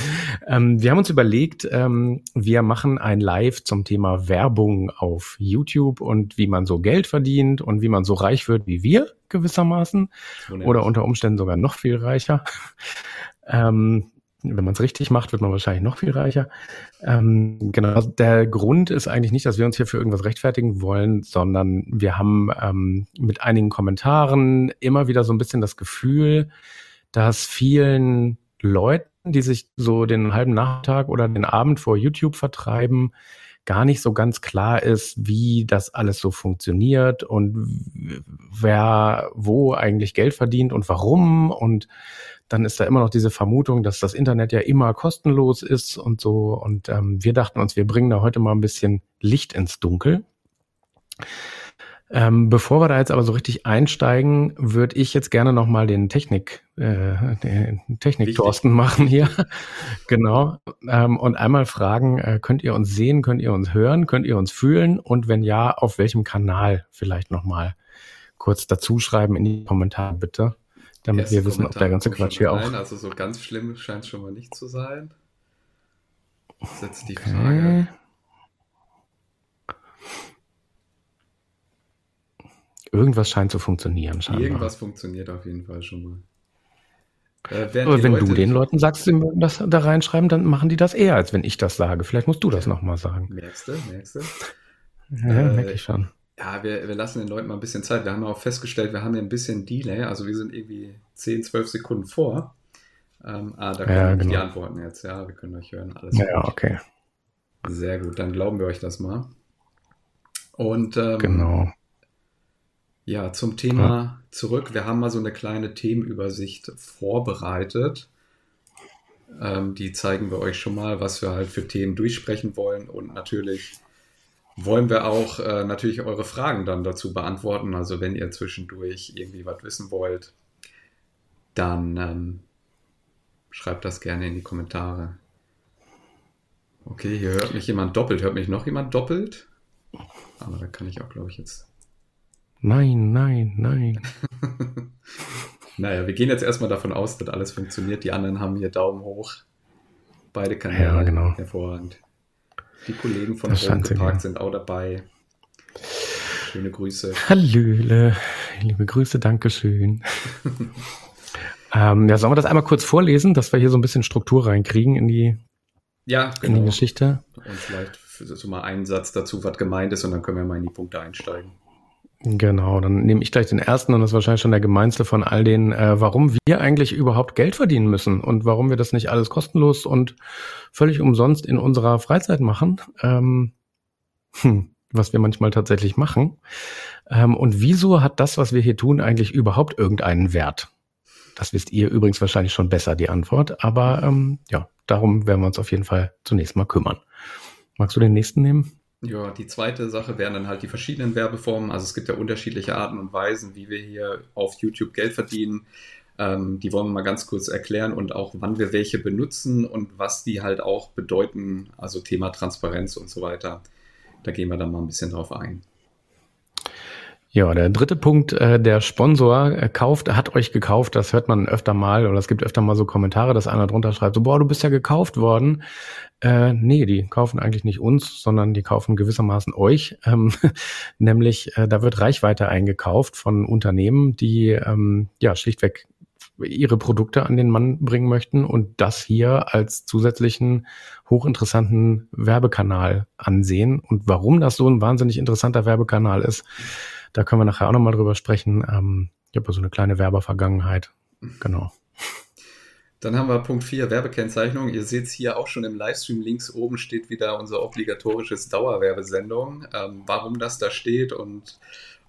ähm, wir haben uns überlegt, ähm, wir machen ein Live zum Thema Werbung auf YouTube und wie man so Geld verdient und wie man so reich wird wie wir gewissermaßen oder unter Umständen sogar noch viel reicher. ähm, wenn man es richtig macht, wird man wahrscheinlich noch viel reicher. Ähm, genau, der Grund ist eigentlich nicht, dass wir uns hier für irgendwas rechtfertigen wollen, sondern wir haben ähm, mit einigen Kommentaren immer wieder so ein bisschen das Gefühl, dass vielen Leuten, die sich so den halben Nachmittag oder den Abend vor YouTube vertreiben, gar nicht so ganz klar ist, wie das alles so funktioniert und wer wo eigentlich Geld verdient und warum und dann ist da immer noch diese Vermutung, dass das Internet ja immer kostenlos ist und so. Und ähm, wir dachten uns, wir bringen da heute mal ein bisschen Licht ins Dunkel. Ähm, bevor wir da jetzt aber so richtig einsteigen, würde ich jetzt gerne nochmal den Technik, äh, den Technik-Thorsten machen hier. genau. Ähm, und einmal fragen, äh, könnt ihr uns sehen, könnt ihr uns hören, könnt ihr uns fühlen? Und wenn ja, auf welchem Kanal vielleicht nochmal kurz dazu schreiben in die Kommentare bitte damit wir wissen, ob der ganze Quatsch hier auch. Also so ganz schlimm scheint es schon mal nicht zu sein. Das ist jetzt die okay. Frage. Irgendwas scheint zu funktionieren. Scheinbar. Irgendwas funktioniert auf jeden Fall schon mal. Äh, Aber wenn Leute, du den Leuten sagst, sie mögen das da reinschreiben, dann machen die das eher, als wenn ich das sage. Vielleicht musst du das nochmal sagen. Merkst du, merkst du? Ja, äh, merke ich schon. Ja, wir, wir lassen den Leuten mal ein bisschen Zeit. Wir haben auch festgestellt, wir haben hier ein bisschen Delay. Also wir sind irgendwie 10, 12 Sekunden vor. Ähm, ah, da kommen ja, genau. die Antworten jetzt. Ja, wir können euch hören. Alles ja, gut. okay. Sehr gut, dann glauben wir euch das mal. Und ähm, genau. Ja, zum Thema ja. zurück. Wir haben mal so eine kleine Themenübersicht vorbereitet. Ähm, die zeigen wir euch schon mal, was wir halt für Themen durchsprechen wollen und natürlich wollen wir auch äh, natürlich eure Fragen dann dazu beantworten. Also wenn ihr zwischendurch irgendwie was wissen wollt, dann ähm, schreibt das gerne in die Kommentare. Okay, hier hört mich jemand doppelt. Hört mich noch jemand doppelt? Aber da kann ich auch, glaube ich, jetzt. Nein, nein, nein. naja, wir gehen jetzt erstmal davon aus, dass alles funktioniert. Die anderen haben hier Daumen hoch. Beide Kanäle. Ja, genau. Hervorragend. Die Kollegen von Park sind auch dabei. Schöne Grüße. Hallöle. Liebe Grüße, Dankeschön. ähm, ja, sollen wir das einmal kurz vorlesen, dass wir hier so ein bisschen Struktur reinkriegen in die, ja, genau. in die genau. Geschichte? Und vielleicht so mal einen Satz dazu, was gemeint ist, und dann können wir mal in die Punkte einsteigen. Genau, dann nehme ich gleich den ersten und das ist wahrscheinlich schon der gemeinste von all denen, äh, warum wir eigentlich überhaupt Geld verdienen müssen und warum wir das nicht alles kostenlos und völlig umsonst in unserer Freizeit machen, ähm, hm, was wir manchmal tatsächlich machen. Ähm, und wieso hat das, was wir hier tun, eigentlich überhaupt irgendeinen Wert? Das wisst ihr übrigens wahrscheinlich schon besser, die Antwort. Aber ähm, ja, darum werden wir uns auf jeden Fall zunächst mal kümmern. Magst du den nächsten nehmen? Ja, die zweite Sache wären dann halt die verschiedenen Werbeformen. Also es gibt ja unterschiedliche Arten und Weisen, wie wir hier auf YouTube Geld verdienen. Ähm, die wollen wir mal ganz kurz erklären und auch wann wir welche benutzen und was die halt auch bedeuten. Also Thema Transparenz und so weiter. Da gehen wir dann mal ein bisschen drauf ein. Ja, der dritte Punkt, äh, der Sponsor äh, kauft, hat euch gekauft, das hört man öfter mal oder es gibt öfter mal so Kommentare, dass einer drunter schreibt, so, boah, du bist ja gekauft worden. Äh, nee, die kaufen eigentlich nicht uns, sondern die kaufen gewissermaßen euch. Ähm, nämlich, äh, da wird Reichweite eingekauft von Unternehmen, die ähm, ja schlichtweg ihre Produkte an den Mann bringen möchten und das hier als zusätzlichen hochinteressanten Werbekanal ansehen. Und warum das so ein wahnsinnig interessanter Werbekanal ist, da können wir nachher auch nochmal drüber sprechen. Ähm, ich habe so eine kleine Werbervergangenheit. Genau. Dann haben wir Punkt 4, Werbekennzeichnung. Ihr seht es hier auch schon im Livestream links oben steht wieder unser obligatorisches Dauerwerbesendung. Ähm, warum das da steht und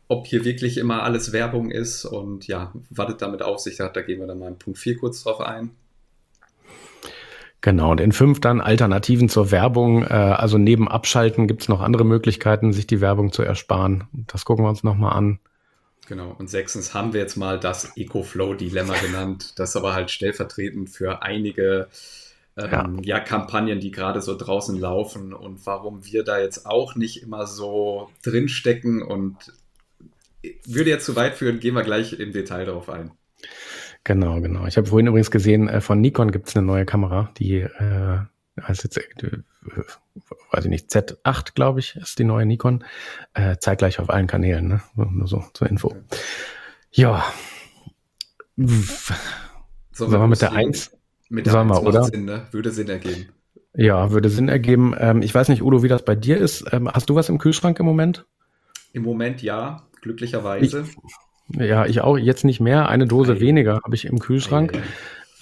ob hier wirklich immer alles Werbung ist und ja, was es damit auf sich da gehen wir dann mal in Punkt 4 kurz drauf ein. Genau, und in fünf dann Alternativen zur Werbung. Äh, also neben Abschalten gibt es noch andere Möglichkeiten, sich die Werbung zu ersparen. Das gucken wir uns nochmal an. Genau, und sechstens haben wir jetzt mal das EcoFlow-Dilemma genannt. Das ist aber halt stellvertretend für einige ähm, ja. ja. Kampagnen, die gerade so draußen laufen und warum wir da jetzt auch nicht immer so drinstecken und würde jetzt zu weit führen, gehen wir gleich im Detail darauf ein. Genau, genau. Ich habe vorhin übrigens gesehen, äh, von Nikon gibt es eine neue Kamera, die äh, heißt jetzt, äh, weiß ich nicht, Z8, glaube ich, ist die neue Nikon. Äh, zeitgleich auf allen Kanälen, ne? Nur so zur Info. Ja. Sollen wir mit der 1? Mit der Sollen wir, oder? Sinn, ne? Würde Sinn ergeben. Ja, würde Sinn ergeben. Ähm, ich weiß nicht, Udo, wie das bei dir ist. Ähm, hast du was im Kühlschrank im Moment? Im Moment ja, glücklicherweise. Ich, ja, ich auch. Jetzt nicht mehr. Eine Dose Nein. weniger habe ich im Kühlschrank. Nein.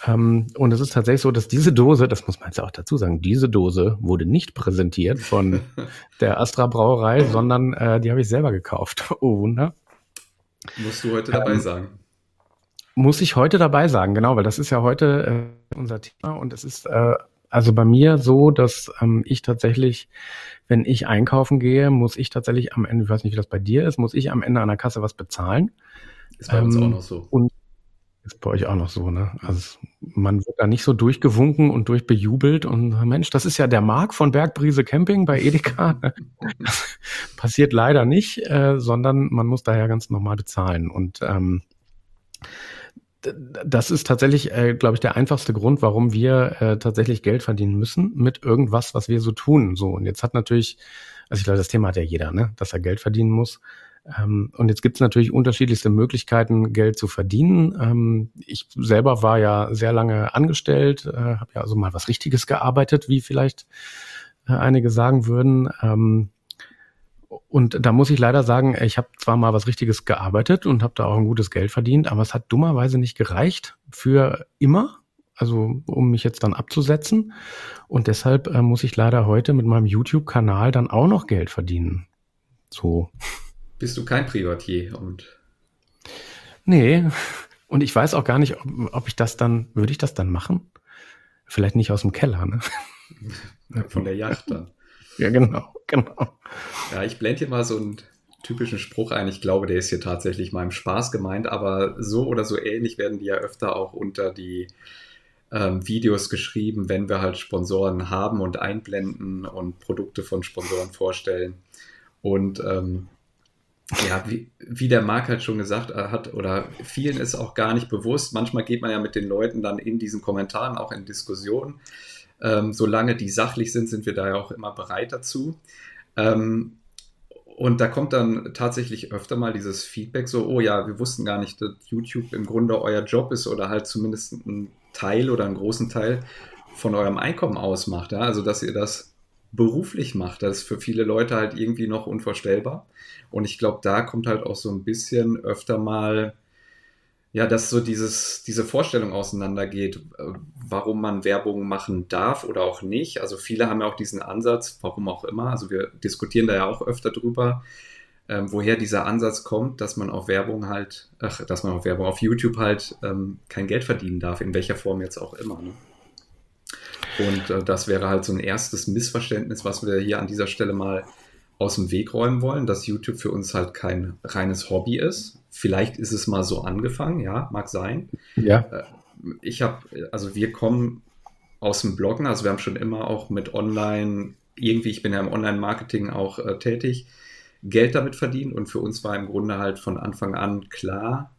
Ähm, und es ist tatsächlich so, dass diese Dose, das muss man jetzt auch dazu sagen, diese Dose wurde nicht präsentiert von der Astra Brauerei, sondern äh, die habe ich selber gekauft. Oh Wunder. Musst du heute dabei ähm, sagen. Muss ich heute dabei sagen, genau, weil das ist ja heute äh, unser Thema und es ist äh, also bei mir so, dass ähm, ich tatsächlich, wenn ich einkaufen gehe, muss ich tatsächlich am Ende, ich weiß nicht, wie das bei dir ist, muss ich am Ende an der Kasse was bezahlen. Ist bei uns auch ähm, noch so. Und ist bei euch auch noch so, ne? Also man wird da nicht so durchgewunken und durchbejubelt und Mensch, das ist ja der Mark von Bergbrise Camping bei Edeka. passiert leider nicht, äh, sondern man muss daher ganz normal bezahlen. Und ähm, das ist tatsächlich, äh, glaube ich, der einfachste Grund, warum wir äh, tatsächlich Geld verdienen müssen mit irgendwas, was wir so tun. So und jetzt hat natürlich, also ich glaube, das Thema hat ja jeder, ne, dass er Geld verdienen muss. Ähm, und jetzt gibt es natürlich unterschiedlichste Möglichkeiten, Geld zu verdienen. Ähm, ich selber war ja sehr lange angestellt, äh, habe ja also mal was Richtiges gearbeitet, wie vielleicht äh, einige sagen würden. Ähm, und da muss ich leider sagen, ich habe zwar mal was Richtiges gearbeitet und habe da auch ein gutes Geld verdient, aber es hat dummerweise nicht gereicht für immer, also um mich jetzt dann abzusetzen. Und deshalb äh, muss ich leider heute mit meinem YouTube-Kanal dann auch noch Geld verdienen. So bist du kein Privatier und. Nee, und ich weiß auch gar nicht, ob, ob ich das dann, würde ich das dann machen? Vielleicht nicht aus dem Keller, ne? Von der Yacht dann. Ja, genau, genau. Ja, ich blende hier mal so einen typischen Spruch ein. Ich glaube, der ist hier tatsächlich im Spaß gemeint, aber so oder so ähnlich werden die ja öfter auch unter die ähm, Videos geschrieben, wenn wir halt Sponsoren haben und einblenden und Produkte von Sponsoren vorstellen. Und ähm, ja, wie, wie der Marc halt schon gesagt äh, hat, oder vielen ist auch gar nicht bewusst, manchmal geht man ja mit den Leuten dann in diesen Kommentaren auch in Diskussionen. Ähm, solange die sachlich sind, sind wir da ja auch immer bereit dazu. Ähm, und da kommt dann tatsächlich öfter mal dieses Feedback so, oh ja, wir wussten gar nicht, dass YouTube im Grunde euer Job ist oder halt zumindest ein Teil oder einen großen Teil von eurem Einkommen ausmacht. Ja? Also, dass ihr das beruflich macht. Das ist für viele Leute halt irgendwie noch unvorstellbar. Und ich glaube, da kommt halt auch so ein bisschen öfter mal, ja, dass so dieses, diese Vorstellung auseinandergeht, äh, warum man Werbung machen darf oder auch nicht. Also viele haben ja auch diesen Ansatz, warum auch immer. Also wir diskutieren da ja auch öfter drüber, ähm, woher dieser Ansatz kommt, dass man auf Werbung halt, ach, dass man auf Werbung auf YouTube halt ähm, kein Geld verdienen darf, in welcher Form jetzt auch immer. Ne? Und äh, das wäre halt so ein erstes Missverständnis, was wir hier an dieser Stelle mal aus dem Weg räumen wollen, dass YouTube für uns halt kein reines Hobby ist. Vielleicht ist es mal so angefangen, ja, mag sein. Ja. Äh, ich habe, also wir kommen aus dem Bloggen, also wir haben schon immer auch mit Online, irgendwie, ich bin ja im Online-Marketing auch äh, tätig, Geld damit verdient und für uns war im Grunde halt von Anfang an klar,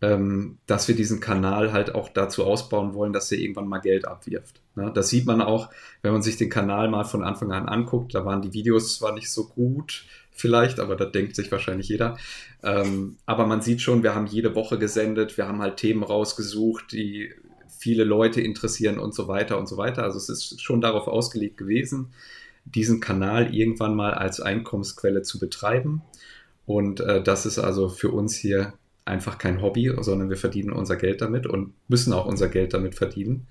ähm, dass wir diesen Kanal halt auch dazu ausbauen wollen, dass er irgendwann mal Geld abwirft. Ne? Das sieht man auch, wenn man sich den Kanal mal von Anfang an anguckt. Da waren die Videos zwar nicht so gut, vielleicht, aber das denkt sich wahrscheinlich jeder. Ähm, aber man sieht schon, wir haben jede Woche gesendet, wir haben halt Themen rausgesucht, die viele Leute interessieren und so weiter und so weiter. Also es ist schon darauf ausgelegt gewesen, diesen Kanal irgendwann mal als Einkommensquelle zu betreiben. Und äh, das ist also für uns hier einfach kein Hobby, sondern wir verdienen unser Geld damit und müssen auch unser Geld damit verdienen,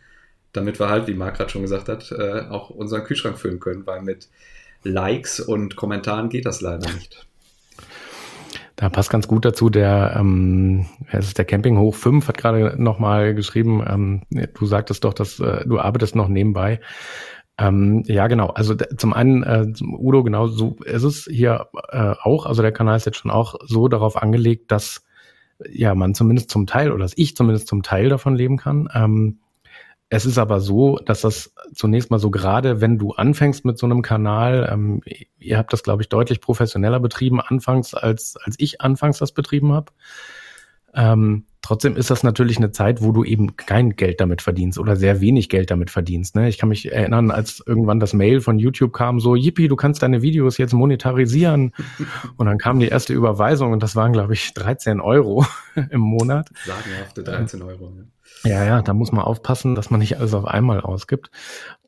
damit wir halt, wie Marc gerade schon gesagt hat, äh, auch unseren Kühlschrank füllen können, weil mit Likes und Kommentaren geht das leider nicht. Da passt ganz gut dazu, der, ähm, der Camping Hoch 5 hat gerade nochmal geschrieben, ähm, du sagtest doch, dass äh, du arbeitest noch nebenbei. Ähm, ja, genau. Also zum einen, äh, Udo, genau so ist es hier äh, auch. Also der Kanal ist jetzt schon auch so darauf angelegt, dass ja man zumindest zum Teil oder dass ich zumindest zum Teil davon leben kann. Ähm, es ist aber so, dass das zunächst mal so gerade, wenn du anfängst mit so einem Kanal, ähm, ihr habt das, glaube ich, deutlich professioneller betrieben anfangs, als, als ich anfangs das betrieben habe. Ähm, Trotzdem ist das natürlich eine Zeit, wo du eben kein Geld damit verdienst oder sehr wenig Geld damit verdienst. Ne? Ich kann mich erinnern, als irgendwann das Mail von YouTube kam, so, Yippie, du kannst deine Videos jetzt monetarisieren. und dann kam die erste Überweisung und das waren, glaube ich, 13 Euro im Monat. Sagenhafte 13 Euro. Ne? Ja, ja, da muss man aufpassen, dass man nicht alles auf einmal ausgibt.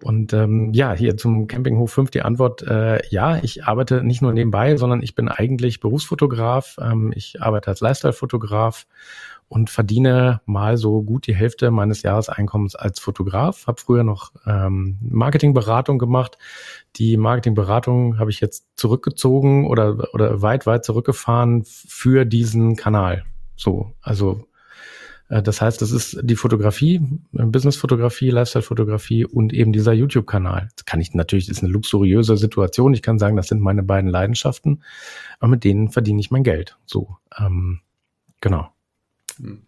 Und ähm, ja, hier zum Campinghof 5 die Antwort, äh, ja, ich arbeite nicht nur nebenbei, sondern ich bin eigentlich Berufsfotograf. Ähm, ich arbeite als Lifestyle-Fotograf und verdiene mal so gut die Hälfte meines Jahreseinkommens als Fotograf. Habe früher noch ähm, Marketingberatung gemacht. Die Marketingberatung habe ich jetzt zurückgezogen oder, oder weit, weit zurückgefahren für diesen Kanal. So, also äh, das heißt, das ist die Fotografie, äh, Business-Fotografie, Lifestyle-Fotografie und eben dieser YouTube-Kanal. Das kann ich natürlich, das ist eine luxuriöse Situation. Ich kann sagen, das sind meine beiden Leidenschaften, aber mit denen verdiene ich mein Geld. So, ähm, genau. Hm.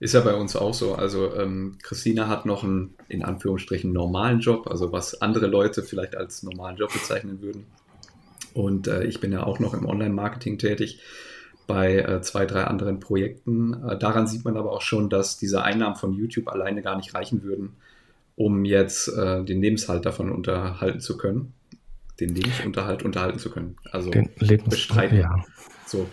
Ist ja bei uns auch so. Also ähm, Christina hat noch einen in Anführungsstrichen normalen Job, also was andere Leute vielleicht als normalen Job bezeichnen würden. Und äh, ich bin ja auch noch im Online-Marketing tätig bei äh, zwei, drei anderen Projekten. Äh, daran sieht man aber auch schon, dass diese Einnahmen von YouTube alleine gar nicht reichen würden, um jetzt äh, den Lebenshalt davon unterhalten zu können. Den Lebensunterhalt unterhalten zu können. Also den Lebens bestreiten. Ja. So.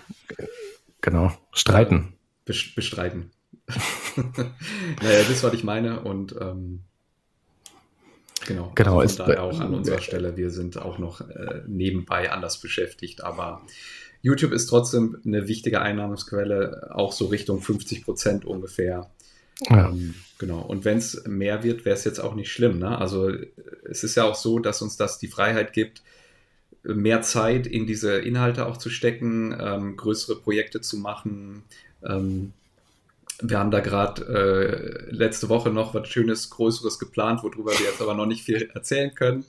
Genau. Streiten. Bestreiten. naja, das ist, was ich meine. Und ähm, genau. Genau. Also von daher auch an unserer Stelle. Wir sind auch noch äh, nebenbei anders beschäftigt, aber YouTube ist trotzdem eine wichtige Einnahmensquelle, auch so Richtung 50 Prozent ungefähr. Ja. Ähm, genau. Und wenn es mehr wird, wäre es jetzt auch nicht schlimm. Ne? Also es ist ja auch so, dass uns das die Freiheit gibt, mehr Zeit in diese Inhalte auch zu stecken, ähm, größere Projekte zu machen. Ähm, wir haben da gerade äh, letzte Woche noch was Schönes, Größeres geplant, worüber wir jetzt aber noch nicht viel erzählen können.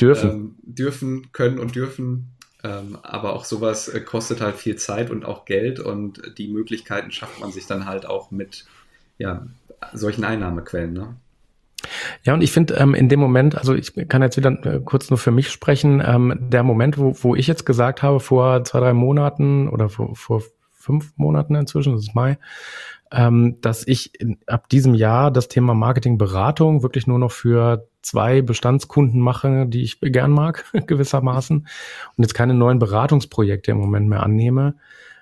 Dürfen. Ähm, dürfen, können und dürfen. Ähm, aber auch sowas äh, kostet halt viel Zeit und auch Geld und die Möglichkeiten schafft man sich dann halt auch mit ja, solchen Einnahmequellen. Ne? Ja, und ich finde ähm, in dem Moment, also ich kann jetzt wieder äh, kurz nur für mich sprechen, ähm, der Moment, wo, wo ich jetzt gesagt habe, vor zwei, drei Monaten oder vor, vor fünf Monaten inzwischen, das ist Mai, ähm, dass ich in, ab diesem Jahr das Thema Marketingberatung wirklich nur noch für zwei Bestandskunden mache, die ich gern mag, gewissermaßen, und jetzt keine neuen Beratungsprojekte im Moment mehr annehme.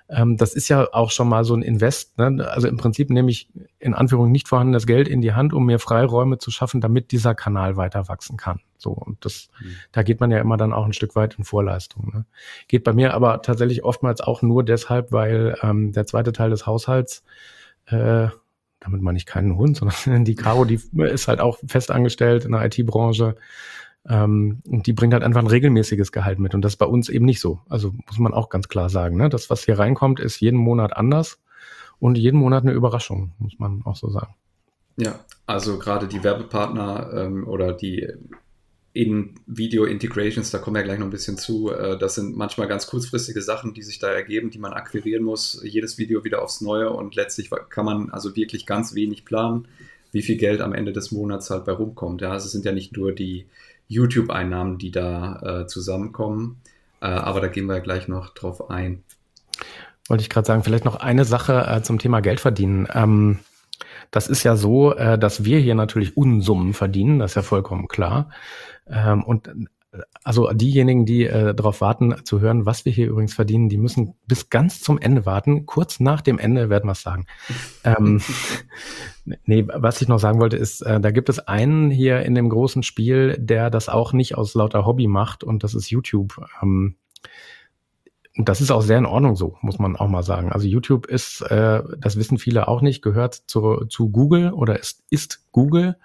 Ähm, das ist ja auch schon mal so ein Invest. Ne? Also im Prinzip nehme ich in Anführung nicht vorhandenes Geld in die Hand, um mir Freiräume zu schaffen, damit dieser Kanal weiter wachsen kann. So, und das, mhm. da geht man ja immer dann auch ein Stück weit in Vorleistung. Ne? Geht bei mir aber tatsächlich oftmals auch nur deshalb, weil ähm, der zweite Teil des Haushalts äh, damit meine ich keinen Hund, sondern die Caro, die ist halt auch fest angestellt in der IT-Branche. Ähm, und die bringt halt einfach ein regelmäßiges Gehalt mit. Und das ist bei uns eben nicht so. Also muss man auch ganz klar sagen. Ne? Das, was hier reinkommt, ist jeden Monat anders und jeden Monat eine Überraschung, muss man auch so sagen. Ja, also gerade die Werbepartner ähm, oder die in Video Integrations, da kommen wir gleich noch ein bisschen zu. Äh, das sind manchmal ganz kurzfristige Sachen, die sich da ergeben, die man akquirieren muss. Jedes Video wieder aufs Neue und letztlich kann man also wirklich ganz wenig planen, wie viel Geld am Ende des Monats halt bei rumkommt. Ja, also es sind ja nicht nur die YouTube-Einnahmen, die da äh, zusammenkommen, äh, aber da gehen wir gleich noch drauf ein. Wollte ich gerade sagen, vielleicht noch eine Sache äh, zum Thema Geld verdienen. Ähm, das ist ja so, äh, dass wir hier natürlich Unsummen verdienen, das ist ja vollkommen klar. Ähm, und also diejenigen, die äh, darauf warten zu hören, was wir hier übrigens verdienen, die müssen bis ganz zum Ende warten. Kurz nach dem Ende werden wir es sagen. ähm, nee, was ich noch sagen wollte, ist, äh, da gibt es einen hier in dem großen Spiel, der das auch nicht aus lauter Hobby macht und das ist YouTube. Ähm, und das ist auch sehr in Ordnung so, muss man auch mal sagen. Also YouTube ist, äh, das wissen viele auch nicht, gehört zu, zu Google oder ist, ist Google.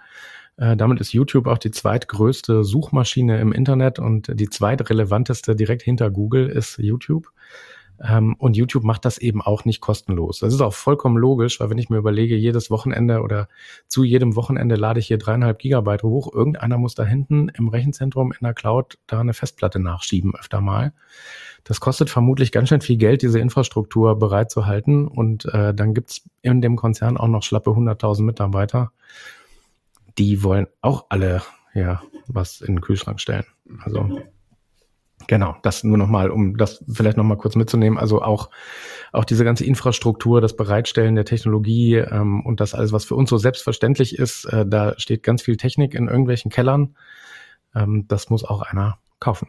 Äh, damit ist YouTube auch die zweitgrößte Suchmaschine im Internet und die zweitrelevanteste direkt hinter Google ist YouTube. Ähm, und YouTube macht das eben auch nicht kostenlos. Das ist auch vollkommen logisch, weil wenn ich mir überlege, jedes Wochenende oder zu jedem Wochenende lade ich hier dreieinhalb Gigabyte hoch, irgendeiner muss da hinten im Rechenzentrum in der Cloud da eine Festplatte nachschieben öfter mal. Das kostet vermutlich ganz schön viel Geld, diese Infrastruktur bereitzuhalten. Und äh, dann gibt's in dem Konzern auch noch schlappe 100.000 Mitarbeiter die wollen auch alle ja was in den Kühlschrank stellen. Also Genau, das nur nochmal, um das vielleicht nochmal kurz mitzunehmen. Also auch, auch diese ganze Infrastruktur, das Bereitstellen der Technologie ähm, und das alles, was für uns so selbstverständlich ist, äh, da steht ganz viel Technik in irgendwelchen Kellern. Ähm, das muss auch einer kaufen.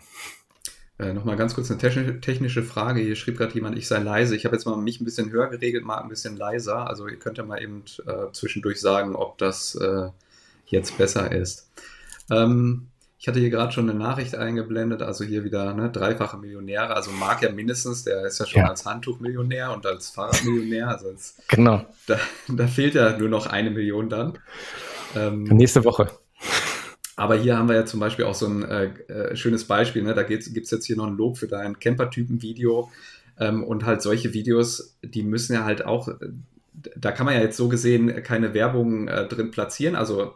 Äh, Nochmal ganz kurz eine technische Frage. Hier schrieb gerade jemand, ich sei leise. Ich habe jetzt mal mich ein bisschen höher geregelt, mal ein bisschen leiser. Also ihr könnt ja mal eben äh, zwischendurch sagen, ob das äh, jetzt besser ist. Ähm, ich hatte hier gerade schon eine Nachricht eingeblendet, also hier wieder ne, dreifache Millionäre, also Marc ja mindestens, der ist ja schon ja. als Handtuchmillionär und als Fahrradmillionär. Also als, genau. Da, da, fehlt ja nur noch eine Million dann. Ähm, Nächste Woche. Aber hier haben wir ja zum Beispiel auch so ein äh, äh schönes Beispiel, ne? da gibt es jetzt hier noch ein Lob für dein Camper-Typen-Video ähm, und halt solche Videos, die müssen ja halt auch, da kann man ja jetzt so gesehen keine Werbung äh, drin platzieren, also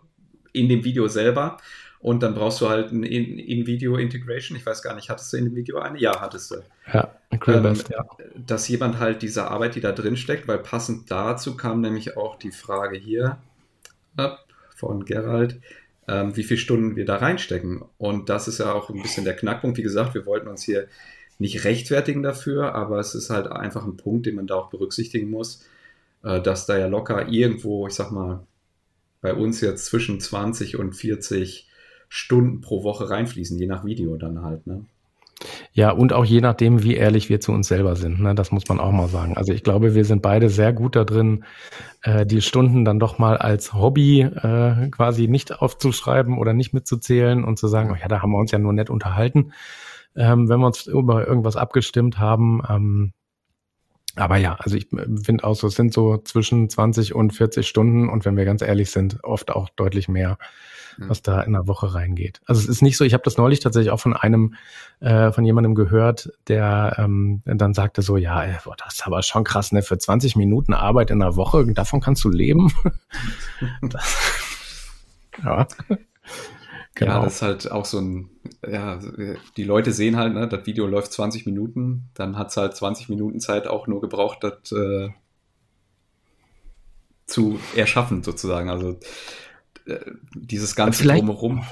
in dem Video selber, und dann brauchst du halt ein In-Video-Integration. Ich weiß gar nicht, hattest du in dem Video eine? Ja, hattest du. Ja, ähm, ja. Dass jemand halt diese Arbeit, die da drin steckt, weil passend dazu kam nämlich auch die Frage hier von Gerald, ähm, wie viele Stunden wir da reinstecken. Und das ist ja auch ein bisschen der Knackpunkt. Wie gesagt, wir wollten uns hier nicht rechtfertigen dafür, aber es ist halt einfach ein Punkt, den man da auch berücksichtigen muss, äh, dass da ja locker irgendwo, ich sag mal, bei uns jetzt zwischen 20 und 40 Stunden pro Woche reinfließen, je nach Video dann halt. Ne? Ja, und auch je nachdem, wie ehrlich wir zu uns selber sind. Ne? Das muss man auch mal sagen. Also ich glaube, wir sind beide sehr gut da drin, äh, die Stunden dann doch mal als Hobby äh, quasi nicht aufzuschreiben oder nicht mitzuzählen und zu sagen, oh ja, da haben wir uns ja nur nett unterhalten, ähm, wenn wir uns über irgendwas abgestimmt haben. Ähm, aber ja, also ich finde auch so, es sind so zwischen 20 und 40 Stunden und wenn wir ganz ehrlich sind, oft auch deutlich mehr was da in der Woche reingeht. Also es ist nicht so, ich habe das neulich tatsächlich auch von einem, äh, von jemandem gehört, der ähm, dann sagte so, ja, ey, boah, das ist aber schon krass, ne? Für 20 Minuten Arbeit in der Woche, davon kannst du leben. das, ja. Genau. Ja, das ist halt auch so ein, ja, die Leute sehen halt, ne, das Video läuft 20 Minuten, dann hat es halt 20 Minuten Zeit auch nur gebraucht, das äh, zu erschaffen sozusagen. Also äh, dieses ganze vielleicht, Drumherum.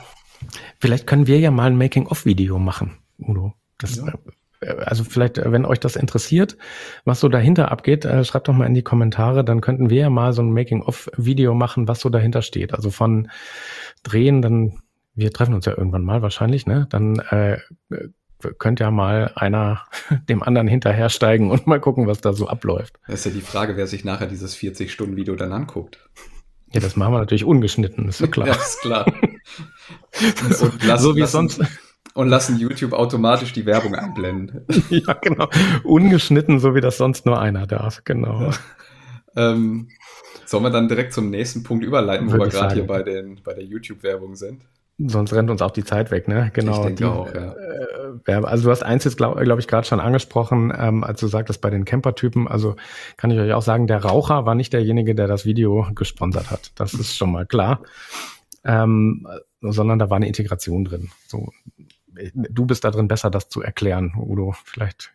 Vielleicht können wir ja mal ein Making-of-Video machen, Udo. Das, ja. Äh, also vielleicht, äh, wenn euch das interessiert, was so dahinter abgeht, schreibt doch mal in die Kommentare, dann könnten wir ja mal so ein Making-of-Video machen, was so dahinter steht. Also von Drehen, dann, wir treffen uns ja irgendwann mal wahrscheinlich, ne? Dann äh, könnte ja mal einer dem anderen hinterhersteigen und mal gucken, was da so abläuft. Das ist ja die Frage, wer sich nachher dieses 40-Stunden-Video dann anguckt. Ja, das machen wir natürlich ungeschnitten, ist ja klar. ja, ist klar. und lassen, so wie lassen, sonst. Und lassen YouTube automatisch die Werbung einblenden. ja, genau. Ungeschnitten, so wie das sonst nur einer darf, genau. Ja. Ähm, sollen wir dann direkt zum nächsten Punkt überleiten, Würde wo wir gerade hier bei, den, bei der YouTube-Werbung sind? Sonst rennt uns auch die Zeit weg, ne? Genau. Ich denke die, auch, ja. Äh, also du hast eins jetzt, glaube glaub ich, gerade schon angesprochen, ähm, als du sagtest, bei den Camper-Typen, also kann ich euch auch sagen, der Raucher war nicht derjenige, der das Video gesponsert hat. Das ist schon mal klar. Ähm, sondern da war eine Integration drin. So, du bist da drin besser, das zu erklären, Udo. Vielleicht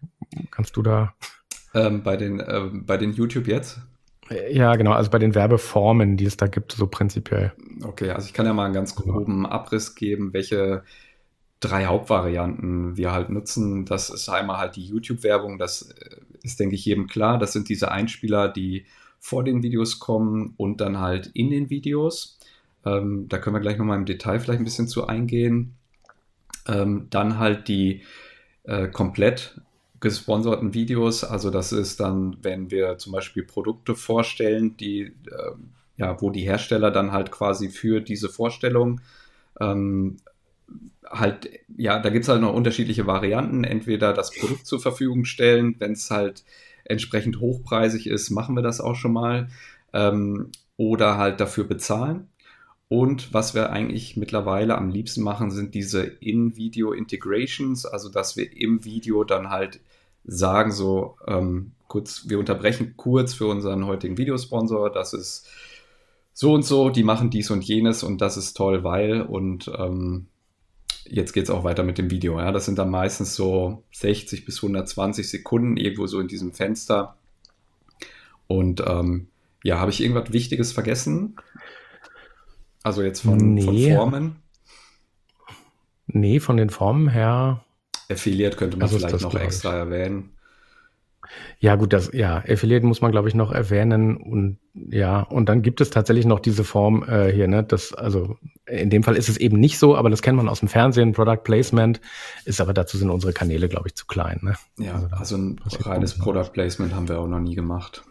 kannst du da. Ähm, bei den, äh, bei den YouTube jetzt? Ja, genau, also bei den Werbeformen, die es da gibt, so prinzipiell. Okay, also ich kann ja mal einen ganz groben Abriss geben, welche drei Hauptvarianten wir halt nutzen. Das ist einmal halt die YouTube-Werbung, das äh, ist, denke ich, jedem klar. Das sind diese Einspieler, die vor den Videos kommen und dann halt in den Videos. Ähm, da können wir gleich nochmal im Detail vielleicht ein bisschen zu eingehen. Ähm, dann halt die äh, komplett gesponserten Videos. Also das ist dann, wenn wir zum Beispiel Produkte vorstellen, die, äh, ja, wo die Hersteller dann halt quasi für diese Vorstellung ähm, halt, ja, da gibt es halt noch unterschiedliche Varianten. Entweder das Produkt zur Verfügung stellen, wenn es halt entsprechend hochpreisig ist, machen wir das auch schon mal. Ähm, oder halt dafür bezahlen. Und was wir eigentlich mittlerweile am liebsten machen, sind diese In-Video-Integrations, also dass wir im Video dann halt sagen, so ähm, kurz, wir unterbrechen kurz für unseren heutigen Videosponsor, das ist so und so, die machen dies und jenes und das ist toll, weil und ähm, jetzt geht es auch weiter mit dem Video. Ja, das sind dann meistens so 60 bis 120 Sekunden irgendwo so in diesem Fenster. Und ähm, ja, habe ich irgendwas Wichtiges vergessen? Also jetzt von, nee. von Formen? Nee, von den Formen her Affiliate könnte man also vielleicht noch extra erwähnen. Ja, gut, das, ja, Affiliate muss man, glaube ich, noch erwähnen und ja, und dann gibt es tatsächlich noch diese Form äh, hier, ne, das, also in dem Fall ist es eben nicht so, aber das kennt man aus dem Fernsehen, Product Placement, ist aber dazu sind unsere Kanäle, glaube ich, zu klein, ne? Ja, also, also ein reines Product Placement haben wir auch noch nie gemacht.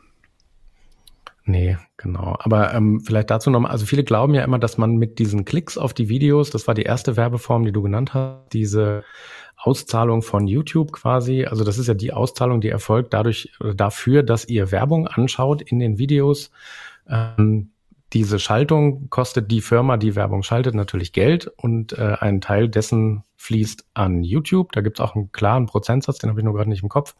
Nee, genau. Aber ähm, vielleicht dazu nochmal, also viele glauben ja immer, dass man mit diesen Klicks auf die Videos, das war die erste Werbeform, die du genannt hast, diese Auszahlung von YouTube quasi. Also das ist ja die Auszahlung, die erfolgt dadurch dafür, dass ihr Werbung anschaut in den Videos. Ähm, diese Schaltung kostet die Firma, die Werbung schaltet, natürlich Geld und äh, ein Teil dessen fließt an YouTube. Da gibt es auch einen klaren Prozentsatz, den habe ich nur gerade nicht im Kopf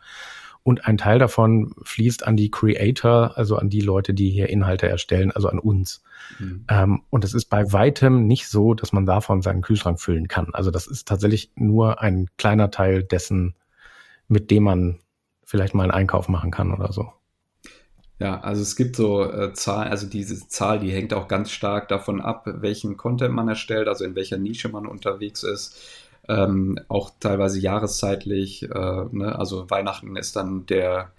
und ein Teil davon fließt an die Creator, also an die Leute, die hier Inhalte erstellen, also an uns. Mhm. Ähm, und es ist bei weitem nicht so, dass man davon seinen Kühlschrank füllen kann. Also das ist tatsächlich nur ein kleiner Teil dessen, mit dem man vielleicht mal einen Einkauf machen kann oder so. Ja, also es gibt so äh, Zahlen, also diese Zahl, die hängt auch ganz stark davon ab, welchen Content man erstellt, also in welcher Nische man unterwegs ist ähm, auch teilweise jahreszeitlich. Äh, ne? Also Weihnachten ist dann der,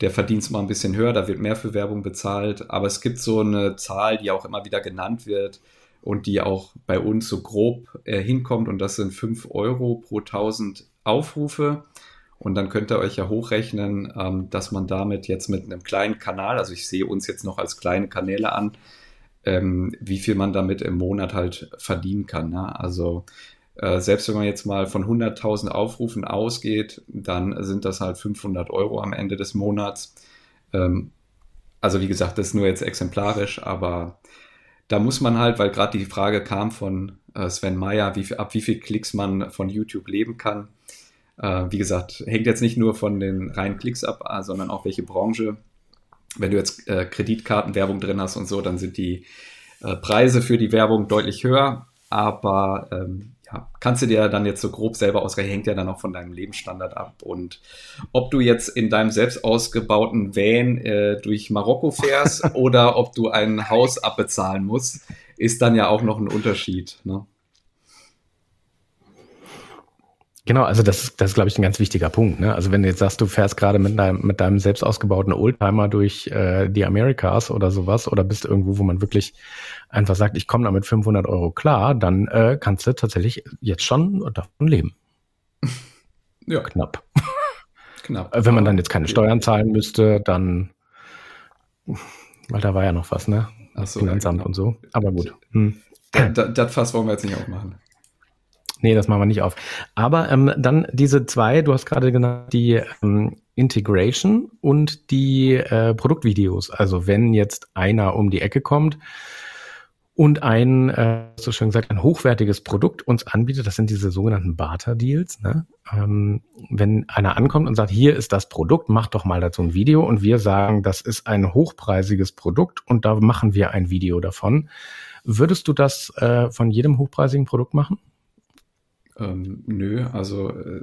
der Verdienst mal ein bisschen höher, da wird mehr für Werbung bezahlt. Aber es gibt so eine Zahl, die auch immer wieder genannt wird und die auch bei uns so grob äh, hinkommt und das sind 5 Euro pro 1000 Aufrufe. Und dann könnt ihr euch ja hochrechnen, ähm, dass man damit jetzt mit einem kleinen Kanal, also ich sehe uns jetzt noch als kleine Kanäle an, ähm, wie viel man damit im Monat halt verdienen kann. Ne? Also äh, selbst wenn man jetzt mal von 100.000 Aufrufen ausgeht, dann sind das halt 500 Euro am Ende des Monats. Ähm, also wie gesagt, das ist nur jetzt exemplarisch, aber da muss man halt, weil gerade die Frage kam von äh, Sven Meyer, wie, ab wie viel Klicks man von YouTube leben kann. Äh, wie gesagt, hängt jetzt nicht nur von den reinen Klicks ab, äh, sondern auch welche Branche. Wenn du jetzt äh, Kreditkartenwerbung drin hast und so, dann sind die äh, Preise für die Werbung deutlich höher. Aber ähm, ja, kannst du dir dann jetzt so grob selber ausrechnen, hängt ja dann auch von deinem Lebensstandard ab. Und ob du jetzt in deinem selbst ausgebauten Van äh, durch Marokko fährst oder ob du ein Haus abbezahlen musst, ist dann ja auch noch ein Unterschied. Ne? Genau, also das, das ist, glaube ich, ein ganz wichtiger Punkt. Ne? Also wenn du jetzt sagst, du fährst gerade mit deinem, mit deinem selbst ausgebauten Oldtimer durch äh, die Americas oder sowas oder bist irgendwo, wo man wirklich einfach sagt, ich komme damit 500 Euro klar, dann äh, kannst du tatsächlich jetzt schon davon leben. Ja. Knapp. Knapp. Wenn man dann jetzt keine Steuern zahlen müsste, dann, weil da war ja noch was, ne? Ach so, Finanzamt ja, genau. und so. Aber gut. Hm. Das, das Fass wollen wir jetzt nicht aufmachen. Nee, das machen wir nicht auf. Aber ähm, dann diese zwei, du hast gerade genannt, die ähm, Integration und die äh, Produktvideos. Also wenn jetzt einer um die Ecke kommt und ein, äh, so schön gesagt, ein hochwertiges Produkt uns anbietet, das sind diese sogenannten Barter-Deals. Ne? Ähm, wenn einer ankommt und sagt, hier ist das Produkt, mach doch mal dazu ein Video und wir sagen, das ist ein hochpreisiges Produkt und da machen wir ein Video davon. Würdest du das äh, von jedem hochpreisigen Produkt machen? Ähm, nö, also äh,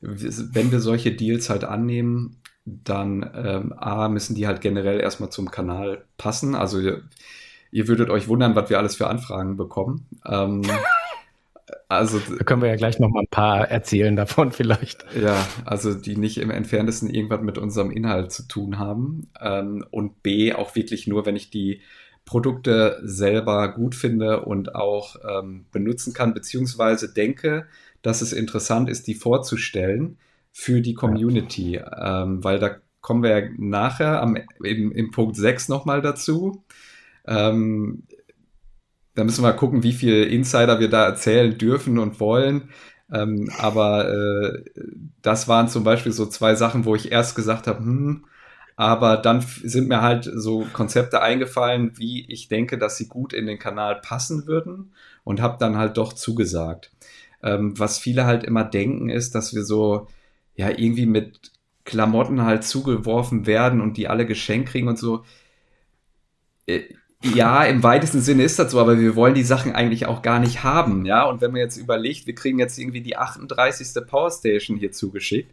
wenn wir solche Deals halt annehmen, dann ähm, A, müssen die halt generell erstmal zum Kanal passen. Also ihr, ihr, würdet euch wundern, was wir alles für Anfragen bekommen. Ähm, also, da können wir ja gleich noch mal ein paar erzählen davon vielleicht. Ja, also die nicht im entferntesten irgendwas mit unserem Inhalt zu tun haben. Ähm, und B, auch wirklich nur, wenn ich die Produkte selber gut finde und auch ähm, benutzen kann, beziehungsweise denke, dass es interessant ist, die vorzustellen für die Community, ähm, weil da kommen wir ja nachher am, im, im Punkt 6 nochmal dazu. Ähm, da müssen wir mal gucken, wie viel Insider wir da erzählen dürfen und wollen. Ähm, aber äh, das waren zum Beispiel so zwei Sachen, wo ich erst gesagt habe, hm, aber dann sind mir halt so Konzepte eingefallen, wie ich denke, dass sie gut in den Kanal passen würden und habe dann halt doch zugesagt. Ähm, was viele halt immer denken, ist, dass wir so ja irgendwie mit Klamotten halt zugeworfen werden und die alle geschenkt kriegen und so. Äh, ja, im weitesten Sinne ist das so, aber wir wollen die Sachen eigentlich auch gar nicht haben, ja. Und wenn man jetzt überlegt, wir kriegen jetzt irgendwie die 38. Powerstation hier zugeschickt,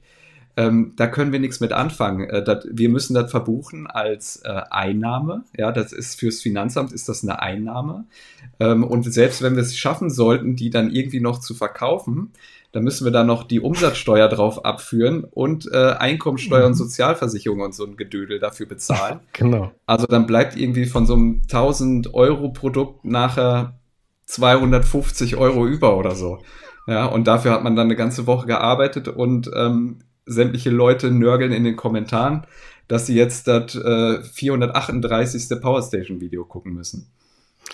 ähm, da können wir nichts mit anfangen. Äh, dat, wir müssen das verbuchen als äh, Einnahme. Ja, das ist fürs Finanzamt ist das eine Einnahme. Ähm, und selbst wenn wir es schaffen sollten, die dann irgendwie noch zu verkaufen, dann müssen wir da noch die Umsatzsteuer drauf abführen und äh, Einkommensteuer mhm. und Sozialversicherung und so ein Gedödel dafür bezahlen. genau. Also dann bleibt irgendwie von so einem 1000 Euro Produkt nachher 250 Euro über oder so. Ja, und dafür hat man dann eine ganze Woche gearbeitet und ähm, sämtliche Leute nörgeln in den Kommentaren, dass sie jetzt das äh, 438. Powerstation Video gucken müssen.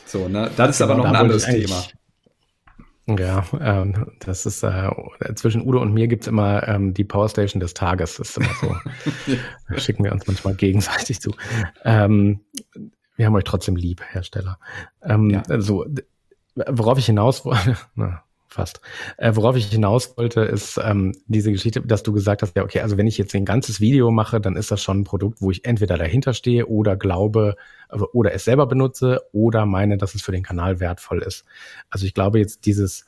So, ne? Das ist genau, aber noch ein anderes Thema. Ja, ähm, das ist äh, zwischen Udo und mir gibt's immer ähm, die Powerstation des Tages. Das ist immer so. ja. Schicken wir uns manchmal gegenseitig zu. Ähm, wir haben euch trotzdem lieb, Hersteller. Ähm, ja. So, worauf ich hinaus wollte, fast. Äh, worauf ich hinaus wollte, ist ähm, diese Geschichte, dass du gesagt hast, ja, okay, also wenn ich jetzt ein ganzes Video mache, dann ist das schon ein Produkt, wo ich entweder dahinter stehe oder glaube oder es selber benutze oder meine, dass es für den Kanal wertvoll ist. Also ich glaube jetzt dieses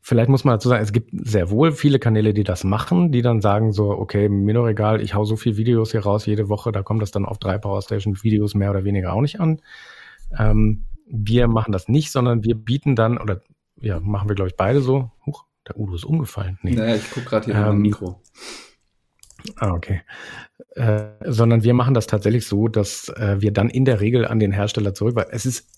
Vielleicht muss man dazu sagen, es gibt sehr wohl viele Kanäle, die das machen, die dann sagen so, okay, mir doch egal, ich hau so viele Videos hier raus jede Woche, da kommt das dann auf drei Powerstation-Videos mehr oder weniger auch nicht an. Ähm, wir machen das nicht, sondern wir bieten dann, oder ja, machen wir, glaube ich, beide so. Huch, der Udo ist umgefallen. Nee. Naja, ich gucke gerade hier ähm, Mikro. Ah, okay. Äh, sondern wir machen das tatsächlich so, dass äh, wir dann in der Regel an den Hersteller zurück, weil es ist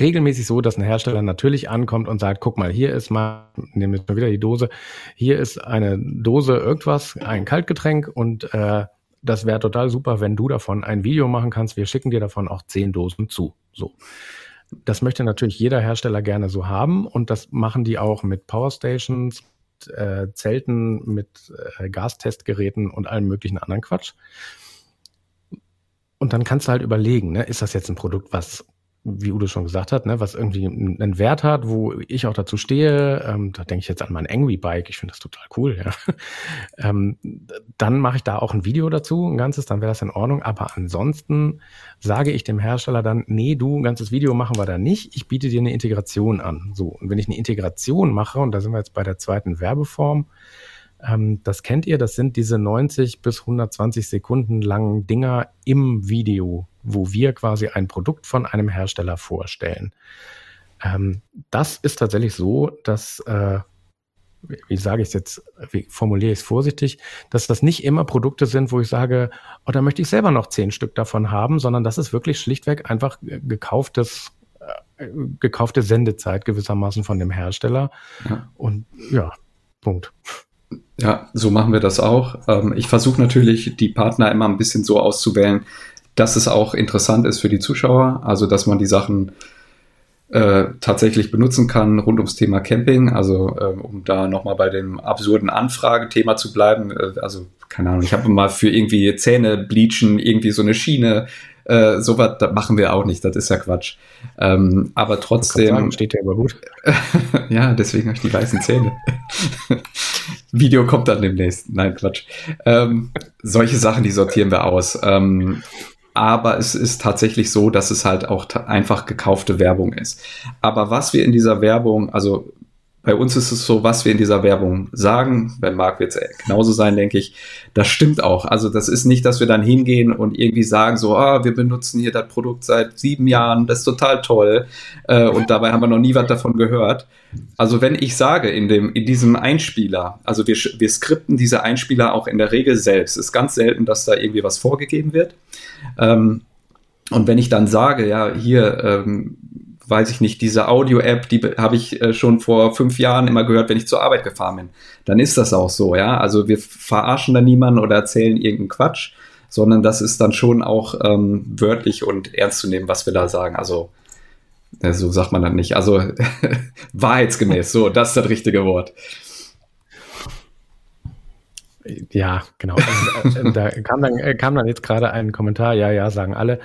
regelmäßig so, dass ein Hersteller natürlich ankommt und sagt, guck mal, hier ist mal, nehmen wir mal wieder die Dose, hier ist eine Dose irgendwas, ein Kaltgetränk und äh, das wäre total super, wenn du davon ein Video machen kannst. Wir schicken dir davon auch zehn Dosen zu. So. Das möchte natürlich jeder Hersteller gerne so haben und das machen die auch mit Powerstations, äh, Zelten, mit äh, Gastestgeräten und allem möglichen anderen Quatsch. Und dann kannst du halt überlegen, ne, ist das jetzt ein Produkt, was wie Udo schon gesagt hat, ne, was irgendwie einen Wert hat, wo ich auch dazu stehe, ähm, da denke ich jetzt an mein Angry Bike, ich finde das total cool, ja. ähm, dann mache ich da auch ein Video dazu, ein ganzes, dann wäre das in Ordnung. Aber ansonsten sage ich dem Hersteller dann, nee, du, ein ganzes Video machen wir da nicht, ich biete dir eine Integration an. So, und wenn ich eine Integration mache, und da sind wir jetzt bei der zweiten Werbeform, ähm, das kennt ihr, das sind diese 90 bis 120 Sekunden langen Dinger im Video wo wir quasi ein Produkt von einem Hersteller vorstellen. Ähm, das ist tatsächlich so, dass, äh, wie sage ich es jetzt, wie formuliere ich es vorsichtig, dass das nicht immer Produkte sind, wo ich sage, oh, da möchte ich selber noch zehn Stück davon haben, sondern das ist wirklich schlichtweg einfach gekauftes äh, gekaufte Sendezeit gewissermaßen von dem Hersteller. Ja. Und ja, Punkt. Ja, so machen wir das auch. Ähm, ich versuche natürlich, die Partner immer ein bisschen so auszuwählen, dass es auch interessant ist für die Zuschauer, also dass man die Sachen äh, tatsächlich benutzen kann rund ums Thema Camping. Also äh, um da nochmal bei dem absurden Anfragethema zu bleiben. Äh, also keine Ahnung, ich habe mal für irgendwie Zähne bleachen, irgendwie so eine Schiene. Äh, sowas das machen wir auch nicht, das ist ja Quatsch. Ähm, aber trotzdem. Sagen, steht ja aber gut. ja, deswegen habe ich die weißen Zähne. Video kommt dann demnächst. Nein, Quatsch. Ähm, solche Sachen, die sortieren wir aus. Ähm, aber es ist tatsächlich so, dass es halt auch einfach gekaufte Werbung ist. Aber was wir in dieser Werbung, also bei uns ist es so, was wir in dieser Werbung sagen, bei Marc wird es genauso sein, denke ich, das stimmt auch. Also das ist nicht, dass wir dann hingehen und irgendwie sagen, so, ah, wir benutzen hier das Produkt seit sieben Jahren, das ist total toll äh, und dabei haben wir noch nie was davon gehört. Also wenn ich sage in, dem, in diesem Einspieler, also wir, wir skripten diese Einspieler auch in der Regel selbst, ist ganz selten, dass da irgendwie was vorgegeben wird. Ähm, und wenn ich dann sage, ja, hier, ähm, weiß ich nicht, diese Audio-App, die habe ich äh, schon vor fünf Jahren immer gehört, wenn ich zur Arbeit gefahren bin. Dann ist das auch so, ja. Also wir verarschen da niemanden oder erzählen irgendeinen Quatsch, sondern das ist dann schon auch ähm, wörtlich und ernst zu nehmen, was wir da sagen. Also äh, so sagt man dann nicht. Also wahrheitsgemäß, so, das ist das richtige Wort. Ja, genau. Also, äh, da kam dann, äh, kam dann jetzt gerade ein Kommentar, ja, ja, sagen alle.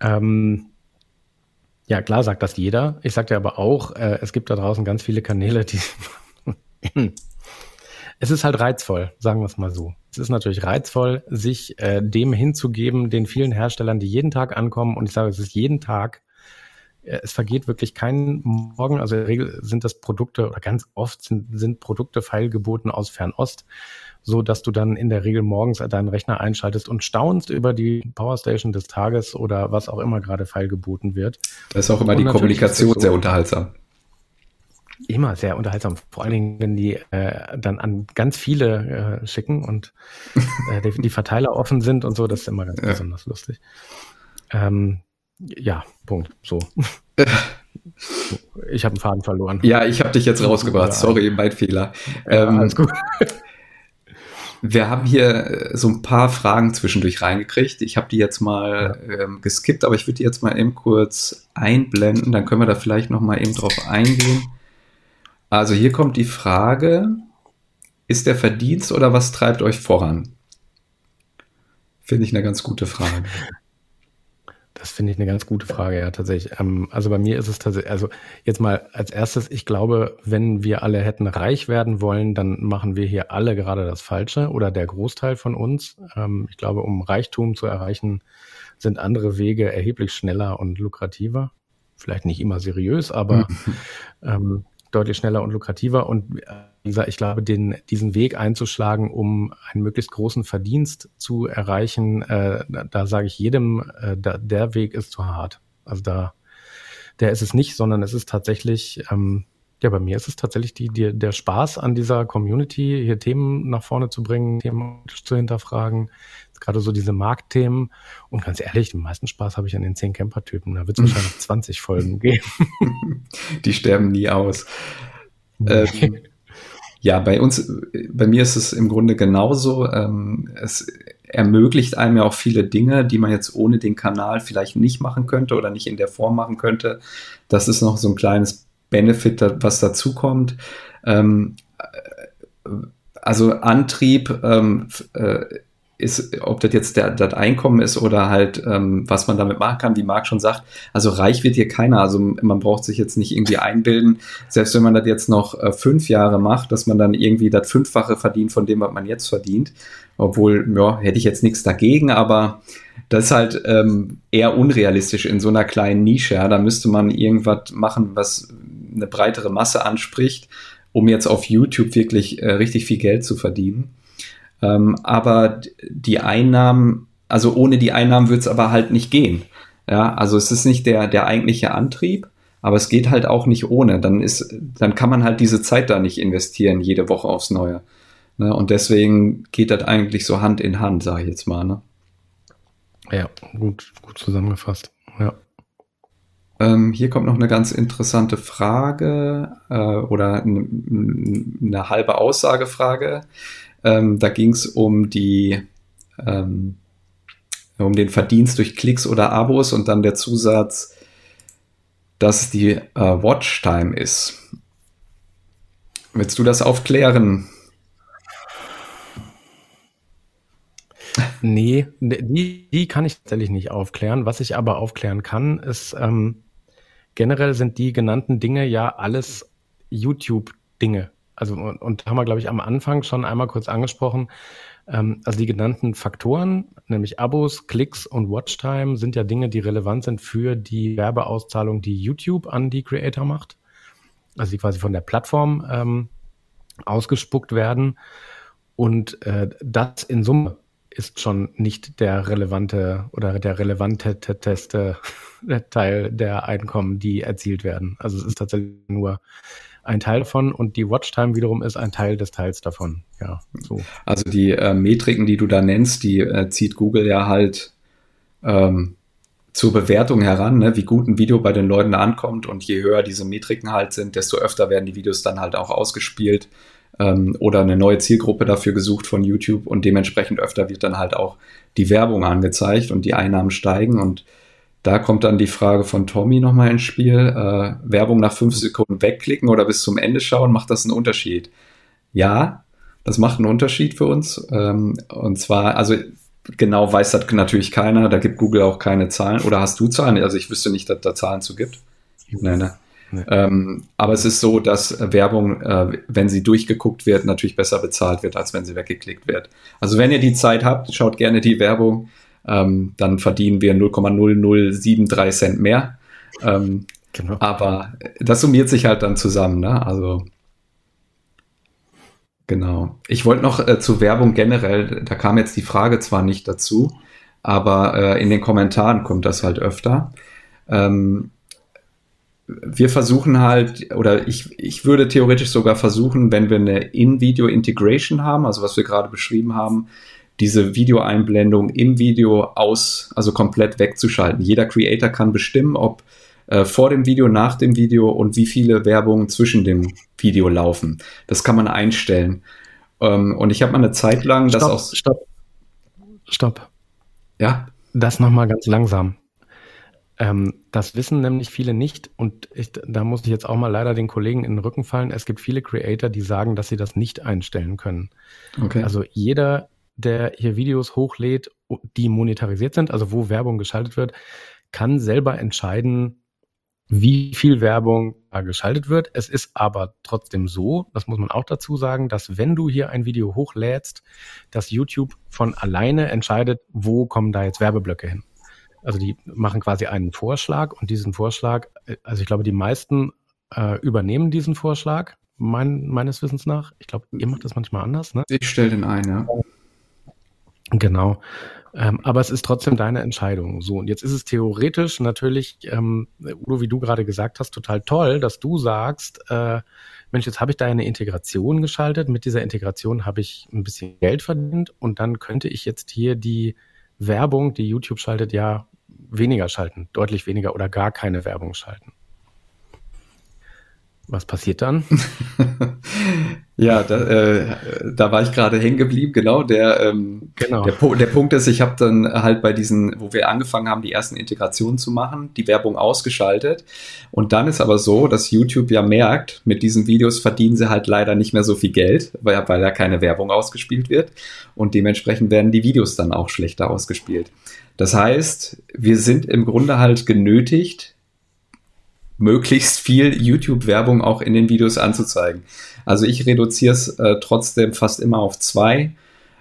Ähm, ja, klar sagt das jeder. Ich sagte aber auch, äh, es gibt da draußen ganz viele Kanäle, die. es ist halt reizvoll, sagen wir es mal so. Es ist natürlich reizvoll, sich äh, dem hinzugeben, den vielen Herstellern, die jeden Tag ankommen. Und ich sage, es ist jeden Tag es vergeht wirklich kein Morgen. Also in der Regel sind das Produkte oder ganz oft sind, sind Produkte feilgeboten aus Fernost, so dass du dann in der Regel morgens deinen Rechner einschaltest und staunst über die Powerstation des Tages oder was auch immer gerade feilgeboten wird. Das ist auch immer und die Kommunikation so, sehr unterhaltsam. Immer sehr unterhaltsam. Vor allen Dingen, wenn die äh, dann an ganz viele äh, schicken und äh, die, die, Verteiler offen sind und so, das ist immer ganz ja. besonders lustig. Ähm, ja, Punkt. So. ich habe einen Faden verloren. Ja, ich habe dich jetzt rausgebracht. Sorry, mein Fehler. Ja, ähm, alles gut. Wir haben hier äh, so ein paar Fragen zwischendurch reingekriegt. Ich habe die jetzt mal ähm, geskippt, aber ich würde die jetzt mal eben kurz einblenden. Dann können wir da vielleicht noch mal eben drauf eingehen. Also hier kommt die Frage, ist der Verdienst oder was treibt euch voran? Finde ich eine ganz gute Frage. Das finde ich eine ganz gute Frage, ja, tatsächlich. Ähm, also bei mir ist es tatsächlich, also jetzt mal als erstes, ich glaube, wenn wir alle hätten reich werden wollen, dann machen wir hier alle gerade das Falsche oder der Großteil von uns. Ähm, ich glaube, um Reichtum zu erreichen, sind andere Wege erheblich schneller und lukrativer. Vielleicht nicht immer seriös, aber ähm, deutlich schneller und lukrativer. Und gesagt, ich glaube, den, diesen Weg einzuschlagen, um einen möglichst großen Verdienst zu erreichen, äh, da, da sage ich jedem, äh, da, der Weg ist zu hart. Also da, der ist es nicht, sondern es ist tatsächlich, ähm, ja, bei mir ist es tatsächlich die, die, der Spaß an dieser Community, hier Themen nach vorne zu bringen, Themen zu hinterfragen, gerade so diese Marktthemen. Und ganz ehrlich, den meisten Spaß habe ich an den 10 Camper-Typen. Da wird es wahrscheinlich 20 Folgen geben. Die sterben nie aus. ähm, ja, bei uns, bei mir ist es im Grunde genauso. Ähm, es ermöglicht einem ja auch viele Dinge, die man jetzt ohne den Kanal vielleicht nicht machen könnte oder nicht in der Form machen könnte. Das ist noch so ein kleines Benefit, was dazu kommt. Ähm, also Antrieb ähm, äh, ist, ob das jetzt der, das Einkommen ist oder halt, ähm, was man damit machen kann, wie Marc schon sagt. Also reich wird hier keiner. Also man braucht sich jetzt nicht irgendwie einbilden, selbst wenn man das jetzt noch äh, fünf Jahre macht, dass man dann irgendwie das Fünffache verdient von dem, was man jetzt verdient. Obwohl, ja, hätte ich jetzt nichts dagegen, aber das ist halt ähm, eher unrealistisch in so einer kleinen Nische. Ja. Da müsste man irgendwas machen, was eine breitere Masse anspricht, um jetzt auf YouTube wirklich äh, richtig viel Geld zu verdienen. Ähm, aber die Einnahmen, also ohne die Einnahmen wird es aber halt nicht gehen. Ja, also es ist nicht der, der eigentliche Antrieb, aber es geht halt auch nicht ohne. Dann ist, dann kann man halt diese Zeit da nicht investieren, jede Woche aufs Neue. Ne? Und deswegen geht das eigentlich so Hand in Hand, sage ich jetzt mal. Ne? Ja, gut, gut zusammengefasst. Ja. Ähm, hier kommt noch eine ganz interessante Frage äh, oder eine, eine halbe Aussagefrage. Ähm, da ging es um die ähm, um den Verdienst durch Klicks oder Abos und dann der Zusatz, dass die äh, Watchtime ist. Willst du das aufklären? Nee, die, die kann ich tatsächlich nicht aufklären. Was ich aber aufklären kann, ist, ähm, generell sind die genannten Dinge ja alles YouTube-Dinge also und, haben wir, glaube ich, am Anfang schon einmal kurz angesprochen. Ähm, also die genannten Faktoren, nämlich Abos, Klicks und Watchtime, sind ja Dinge, die relevant sind für die Werbeauszahlung, die YouTube an die Creator macht. Also die quasi von der Plattform ähm, ausgespuckt werden. Und äh, das in Summe ist schon nicht der relevante oder der relevante teste Teil der Einkommen, die erzielt werden. Also es ist tatsächlich nur ein Teil davon und die Watchtime wiederum ist ein Teil des Teils davon. Ja, so. Also die äh, Metriken, die du da nennst, die äh, zieht Google ja halt ähm, zur Bewertung heran, ne, wie gut ein Video bei den Leuten ankommt und je höher diese Metriken halt sind, desto öfter werden die Videos dann halt auch ausgespielt ähm, oder eine neue Zielgruppe dafür gesucht von YouTube und dementsprechend öfter wird dann halt auch die Werbung angezeigt und die Einnahmen steigen und da kommt dann die Frage von Tommy nochmal ins Spiel. Äh, Werbung nach fünf Sekunden wegklicken oder bis zum Ende schauen, macht das einen Unterschied? Ja, das macht einen Unterschied für uns. Ähm, und zwar, also genau weiß das natürlich keiner, da gibt Google auch keine Zahlen. Oder hast du Zahlen? Also ich wüsste nicht, dass da Zahlen zu gibt. Nee, ne? Nee. Ähm, aber es ist so, dass Werbung, äh, wenn sie durchgeguckt wird, natürlich besser bezahlt wird, als wenn sie weggeklickt wird. Also wenn ihr die Zeit habt, schaut gerne die Werbung ähm, dann verdienen wir 0,0073 Cent mehr. Ähm, Genau. Aber das summiert sich halt dann zusammen, ne? Also genau. Ich wollte noch äh, zu Werbung generell, da kam jetzt die Frage zwar nicht dazu, aber äh, in den Kommentaren kommt das halt öfter. Ähm, wir versuchen halt, oder ich, ich würde theoretisch sogar versuchen, wenn wir eine In-Video-Integration haben, also was wir gerade beschrieben haben, diese Videoeinblendung im Video aus, also komplett wegzuschalten. Jeder Creator kann bestimmen, ob äh, vor dem Video, nach dem Video und wie viele Werbungen zwischen dem Video laufen. Das kann man einstellen. Ähm, und ich habe mal eine Zeit lang stopp, das auch. Stopp. Stopp. Ja. Das nochmal ganz langsam. Ähm, das wissen nämlich viele nicht und ich, da muss ich jetzt auch mal leider den Kollegen in den Rücken fallen. Es gibt viele Creator, die sagen, dass sie das nicht einstellen können. Okay. Also jeder, der hier Videos hochlädt, die monetarisiert sind, also wo Werbung geschaltet wird, kann selber entscheiden, wie viel Werbung da geschaltet wird. Es ist aber trotzdem so, das muss man auch dazu sagen, dass wenn du hier ein Video hochlädst, dass YouTube von alleine entscheidet, wo kommen da jetzt Werbeblöcke hin. Also die machen quasi einen Vorschlag und diesen Vorschlag, äh, also ich glaube, die meisten äh, übernehmen diesen Vorschlag, mein, meines Wissens nach. Ich glaube, ihr macht das manchmal anders, ne? Ich stelle den ein, ja. Genau. Ähm, aber es ist trotzdem deine Entscheidung. So, und jetzt ist es theoretisch natürlich, ähm, Udo, wie du gerade gesagt hast, total toll, dass du sagst, äh, Mensch, jetzt habe ich da eine Integration geschaltet. Mit dieser Integration habe ich ein bisschen Geld verdient und dann könnte ich jetzt hier die Werbung, die YouTube schaltet, ja weniger schalten, deutlich weniger oder gar keine Werbung schalten. Was passiert dann? ja, da, äh, da war ich gerade hängen geblieben, genau. Der, ähm, genau. Der, der Punkt ist, ich habe dann halt bei diesen, wo wir angefangen haben, die ersten Integrationen zu machen, die Werbung ausgeschaltet. Und dann ist aber so, dass YouTube ja merkt, mit diesen Videos verdienen sie halt leider nicht mehr so viel Geld, weil, weil da keine Werbung ausgespielt wird. Und dementsprechend werden die Videos dann auch schlechter ausgespielt. Das heißt, wir sind im Grunde halt genötigt, möglichst viel YouTube-Werbung auch in den Videos anzuzeigen. Also ich reduziere es äh, trotzdem fast immer auf zwei.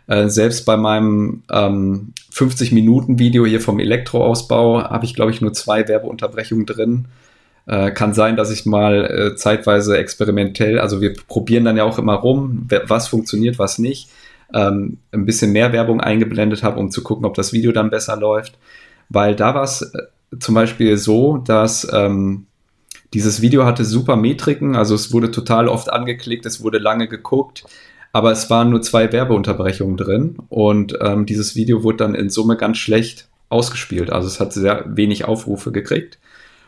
Äh, selbst bei meinem ähm, 50-Minuten-Video hier vom Elektroausbau habe ich, glaube ich, nur zwei Werbeunterbrechungen drin. Äh, kann sein, dass ich mal äh, zeitweise experimentell, also wir probieren dann ja auch immer rum, was funktioniert, was nicht, ähm, ein bisschen mehr Werbung eingeblendet habe, um zu gucken, ob das Video dann besser läuft. Weil da war es äh, zum Beispiel so, dass ähm, dieses Video hatte super Metriken, also es wurde total oft angeklickt, es wurde lange geguckt, aber es waren nur zwei Werbeunterbrechungen drin und ähm, dieses Video wurde dann in Summe ganz schlecht ausgespielt. Also es hat sehr wenig Aufrufe gekriegt.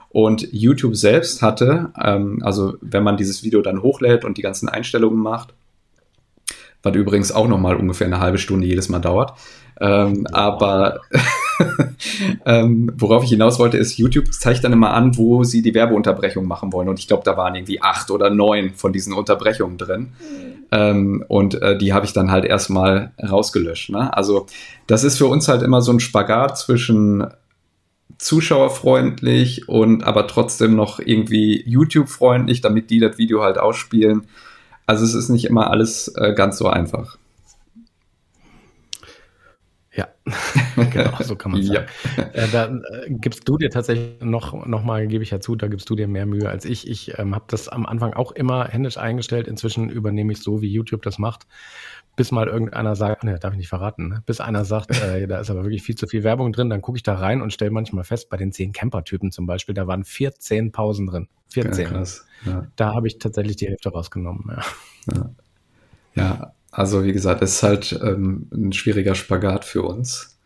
Und YouTube selbst hatte, ähm, also wenn man dieses Video dann hochlädt und die ganzen Einstellungen macht, was übrigens auch nochmal ungefähr eine halbe Stunde jedes Mal dauert, ähm, aber ähm, worauf ich hinaus wollte, ist, YouTube zeigt dann immer an, wo sie die Werbeunterbrechung machen wollen. Und ich glaube, da waren irgendwie acht oder neun von diesen Unterbrechungen drin. Mhm. Ähm, und äh, die habe ich dann halt erstmal rausgelöscht. Ne? Also das ist für uns halt immer so ein Spagat zwischen zuschauerfreundlich und aber trotzdem noch irgendwie YouTube-freundlich, damit die das Video halt ausspielen. Also es ist nicht immer alles äh, ganz so einfach. Ja, genau, so kann man sagen. Ja. Äh, da äh, gibst du dir tatsächlich noch, noch mal, gebe ich ja zu, da gibst du dir mehr Mühe als ich. Ich ähm, habe das am Anfang auch immer händisch eingestellt. Inzwischen übernehme ich so, wie YouTube das macht, bis mal irgendeiner sagt, ne, darf ich nicht verraten, ne? bis einer sagt, äh, da ist aber wirklich viel zu viel Werbung drin, dann gucke ich da rein und stelle manchmal fest, bei den zehn Camper-Typen zum Beispiel, da waren 14 Pausen drin. 14. Ja, krass. Ja. Da habe ich tatsächlich die Hälfte rausgenommen. Ja. ja. Ja. Also wie gesagt, es ist halt ähm, ein schwieriger Spagat für uns.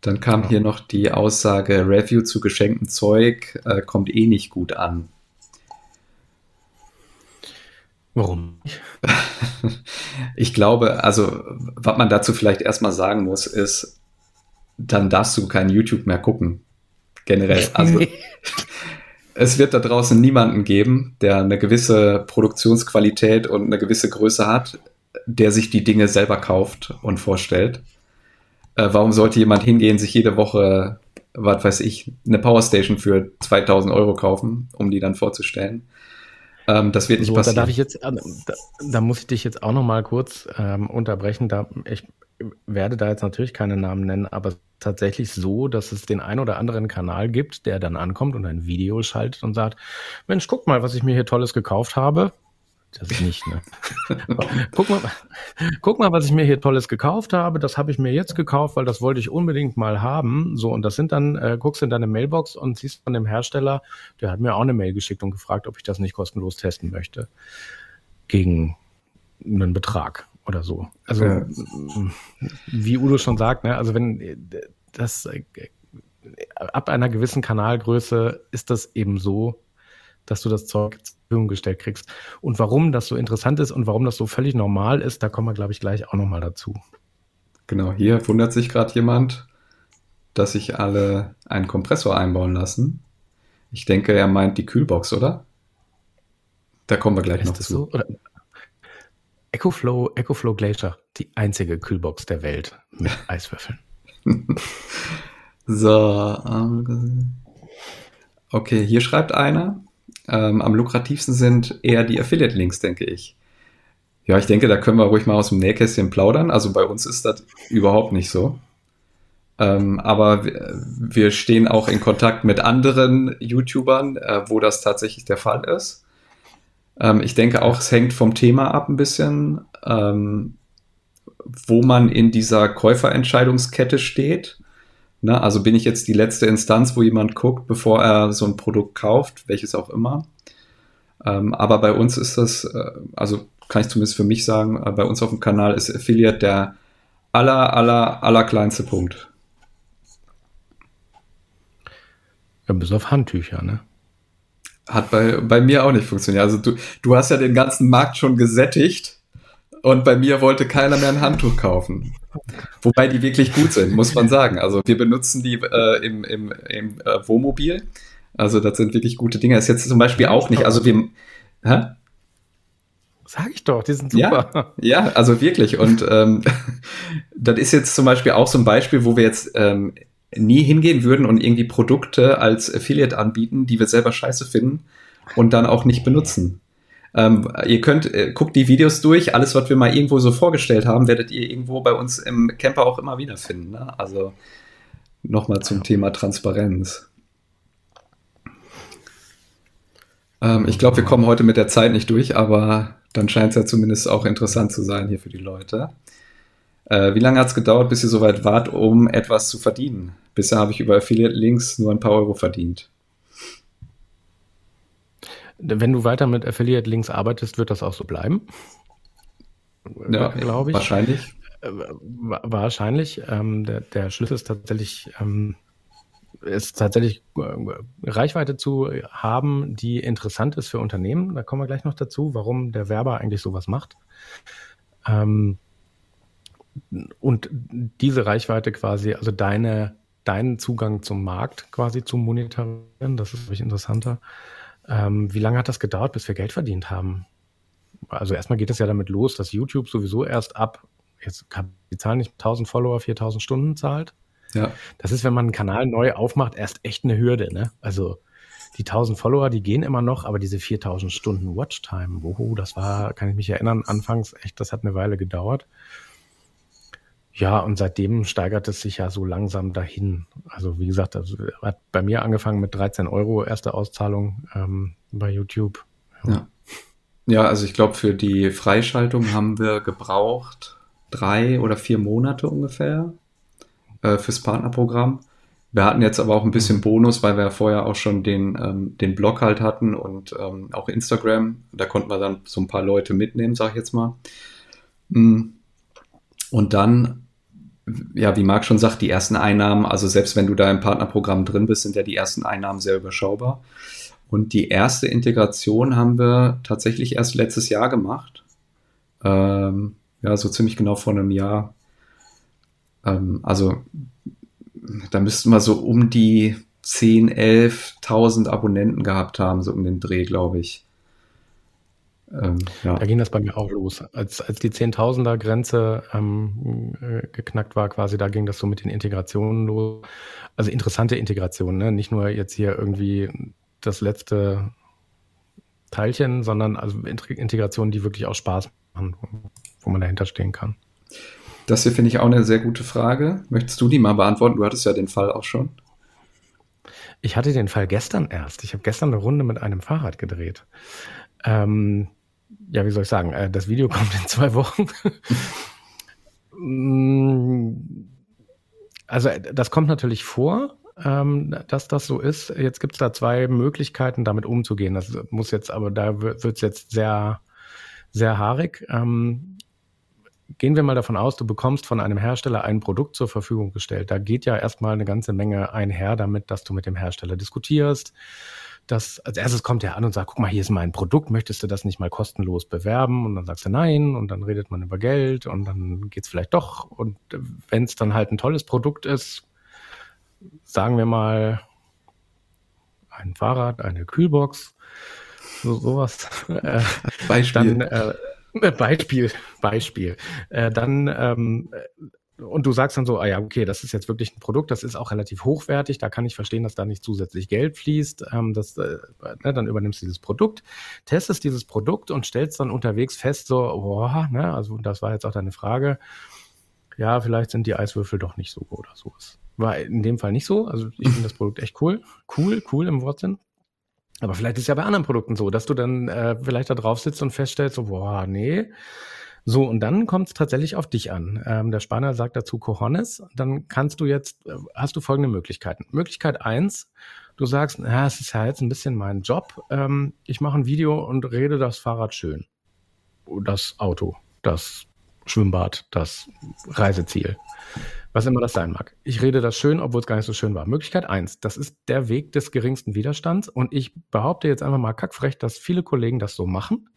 Dann kam genau. hier noch die Aussage, Review zu geschenktem Zeug äh, kommt eh nicht gut an. Warum? ich glaube, also was man dazu vielleicht erstmal sagen muss, ist, dann darfst du kein YouTube mehr gucken. Generell. Also es wird da draußen niemanden geben, der eine gewisse Produktionsqualität und eine gewisse Größe hat, der sich die Dinge selber kauft und vorstellt. Äh, warum sollte jemand hingehen, sich jede Woche, was weiß ich, eine Powerstation für 2000 Euro kaufen, um die dann vorzustellen? Ähm, das wird nicht so, passieren. Da darf ich jetzt, äh, da, da, muss ich dich jetzt auch noch mal kurz ähm, unterbrechen. Da, ich werde da jetzt natürlich keine Namen nennen, aber tatsächlich so, dass es den ein oder anderen Kanal gibt, der dann ankommt und ein Video schaltet und sagt, Mensch, guck mal, was ich mir hier Tolles gekauft habe. Das nicht, ne? guck, mal, guck mal, was ich mir hier Tolles gekauft habe. Das habe ich mir jetzt gekauft, weil das wollte ich unbedingt mal haben. So, und das sind dann, äh, guckst in deine Mailbox und siehst von dem Hersteller, der hat mir auch eine Mail geschickt und gefragt, ob ich das nicht kostenlos testen möchte. Gegen einen Betrag oder so. Also, ja. wie Udo schon sagt, ne, also wenn das äh, ab einer gewissen Kanalgröße ist das eben so, dass du das Zeug zur Verfügung gestellt kriegst. Und warum das so interessant ist und warum das so völlig normal ist, da kommen wir, glaube ich, gleich auch nochmal dazu. Genau, hier wundert sich gerade jemand, dass sich alle einen Kompressor einbauen lassen. Ich denke, er meint die Kühlbox, oder? Da kommen wir gleich ist noch zu. So? Oder? EcoFlow, EcoFlow Glacier, die einzige Kühlbox der Welt mit Eiswürfeln. so, ähm, okay, hier schreibt einer, ähm, am lukrativsten sind eher die Affiliate-Links, denke ich. Ja, ich denke, da können wir ruhig mal aus dem Nähkästchen plaudern. Also bei uns ist das überhaupt nicht so. Ähm, aber wir stehen auch in Kontakt mit anderen YouTubern, äh, wo das tatsächlich der Fall ist. Ähm, ich denke auch, es hängt vom Thema ab ein bisschen, ähm, wo man in dieser Käuferentscheidungskette steht. Na, also bin ich jetzt die letzte Instanz, wo jemand guckt, bevor er so ein Produkt kauft, welches auch immer. Ähm, aber bei uns ist das, äh, also kann ich zumindest für mich sagen, äh, bei uns auf dem Kanal ist Affiliate der aller, aller, aller kleinste Punkt. Ja, bis auf Handtücher, ne? Hat bei, bei mir auch nicht funktioniert. Also du, du hast ja den ganzen Markt schon gesättigt und bei mir wollte keiner mehr ein Handtuch kaufen. Wobei die wirklich gut sind, muss man sagen. Also wir benutzen die äh, im, im, im äh, Wohnmobil. Also das sind wirklich gute Dinge. Ist jetzt zum Beispiel auch nicht, also wir... Hä? Sag ich doch, die sind super. Ja, ja also wirklich. Und ähm, das ist jetzt zum Beispiel auch so ein Beispiel, wo wir jetzt ähm, nie hingehen würden und irgendwie Produkte als Affiliate anbieten, die wir selber scheiße finden und dann auch nicht benutzen. Ähm, ihr könnt, äh, guckt die Videos durch, alles, was wir mal irgendwo so vorgestellt haben, werdet ihr irgendwo bei uns im Camper auch immer wieder finden. Ne? Also nochmal zum Thema Transparenz. Ähm, ich glaube, wir kommen heute mit der Zeit nicht durch, aber dann scheint es ja zumindest auch interessant zu sein hier für die Leute. Äh, wie lange hat es gedauert, bis ihr soweit wart, um etwas zu verdienen? Bisher habe ich über Affiliate-Links nur ein paar Euro verdient. Wenn du weiter mit Affiliate-Links arbeitest, wird das auch so bleiben. Ja, glaube ich. Wahrscheinlich. Äh, wahrscheinlich. Ähm, der, der, Schlüssel ist tatsächlich, ähm, ist tatsächlich äh, Reichweite zu haben, die interessant ist für Unternehmen. Da kommen wir gleich noch dazu, warum der Werber eigentlich sowas macht. Ähm, und diese Reichweite quasi, also deine, deinen Zugang zum Markt quasi zu monitorieren, das ist wirklich interessanter. Ähm, wie lange hat das gedauert, bis wir Geld verdient haben? Also erstmal geht es ja damit los, dass YouTube sowieso erst ab, jetzt kann die Zahl nicht 1000 Follower, 4000 Stunden zahlt. Ja. Das ist, wenn man einen Kanal neu aufmacht, erst echt eine Hürde, ne? Also die 1000 Follower, die gehen immer noch, aber diese 4000 Stunden Watchtime, woho, das war, kann ich mich erinnern, anfangs echt, das hat eine Weile gedauert. Ja, und seitdem steigert es sich ja so langsam dahin. Also wie gesagt, also hat bei mir angefangen mit 13 Euro erste Auszahlung ähm, bei YouTube. Ja. ja. ja also ich glaube, für die Freischaltung haben wir gebraucht drei oder vier Monate ungefähr äh, fürs Partnerprogramm. Wir hatten jetzt aber auch ein bisschen. Bonus, weil wir ja vorher auch schon den, ähm, den Blog halt hatten und ähm, auch Instagram. Da konnten wir dann so ein paar Leute mitnehmen, sag ich jetzt mal. Mm. Und dann ja, wie Marc schon sagt, die ersten Einnahmen, also selbst wenn du da im Partnerprogramm drin bist, sind ja die ersten Einnahmen sehr überschaubar. Und die erste Integration haben wir tatsächlich erst letztes Jahr gemacht. Ähm, ja, so ziemlich genau vor einem Jahr. Ähm, also da müssten wir so um die 10, 11.000 Abonnenten gehabt haben, so um den Dreh, glaube ich. Ähm, ja. Da ging das bei mir auch los. Als, als die Zehntausender-Grenze ähm, äh, geknackt war, quasi, da ging das so mit den Integrationen los. Also interessante Integrationen, ne? nicht nur jetzt hier irgendwie das letzte Teilchen, sondern also Integrationen, die wirklich auch Spaß machen, wo man dahinter stehen kann. Das hier finde ich auch eine sehr gute Frage. Möchtest du die mal beantworten? Du hattest ja den Fall auch schon. Ich hatte den Fall gestern erst. Ich habe gestern eine Runde mit einem Fahrrad gedreht. Ähm, ja, wie soll ich sagen? Äh, das Video kommt in zwei Wochen. Mm, also das kommt natürlich vor, ähm, dass das so ist. Jetzt gibt es da zwei Möglichkeiten, damit umzugehen. Das muss jetzt, aber da wird es jetzt sehr, sehr haarig. Ähm, gehen wir mal davon aus, du bekommst von einem Hersteller ein Produkt zur Verfügung gestellt. Da geht ja erstmal eine ganze Menge einher damit, dass du mit dem Hersteller diskutierst. Das, als erstes kommt er an und sagt, guck mal, hier ist mein Produkt, möchtest du das nicht mal kostenlos bewerben? Und dann sagst du nein und dann redet man über Geld und dann geht's vielleicht doch. Und wenn es dann halt ein tolles Produkt ist, sagen wir mal ein Fahrrad, eine Kühlbox, so, sowas. Äh, Beispiel. Dann, äh, Beispiel, Beispiel. Äh, dann ähm, und du sagst dann so, ah ja, okay, das ist jetzt wirklich ein Produkt, das ist auch relativ hochwertig, da kann ich verstehen, dass da nicht zusätzlich Geld fließt. Ähm, das, äh, ne, dann übernimmst du dieses Produkt, testest dieses Produkt und stellst dann unterwegs fest, so, boah, ne, also das war jetzt auch deine Frage, ja, vielleicht sind die Eiswürfel doch nicht so gut oder sowas. War in dem Fall nicht so. Also ich finde das Produkt echt cool. Cool, cool im Wortsinn. Aber vielleicht ist ja bei anderen Produkten so, dass du dann äh, vielleicht da drauf sitzt und feststellst, so, boah, nee. So, und dann kommt es tatsächlich auf dich an. Ähm, der Spanier sagt dazu Cojones. Dann kannst du jetzt, äh, hast du folgende Möglichkeiten. Möglichkeit eins, du sagst, ja, es ist ja jetzt ein bisschen mein Job. Ähm, ich mache ein Video und rede das Fahrrad schön. Das Auto, das Schwimmbad, das Reiseziel was immer das sein mag. Ich rede das schön, obwohl es gar nicht so schön war. Möglichkeit eins: das ist der Weg des geringsten Widerstands und ich behaupte jetzt einfach mal kackfrech, dass viele Kollegen das so machen.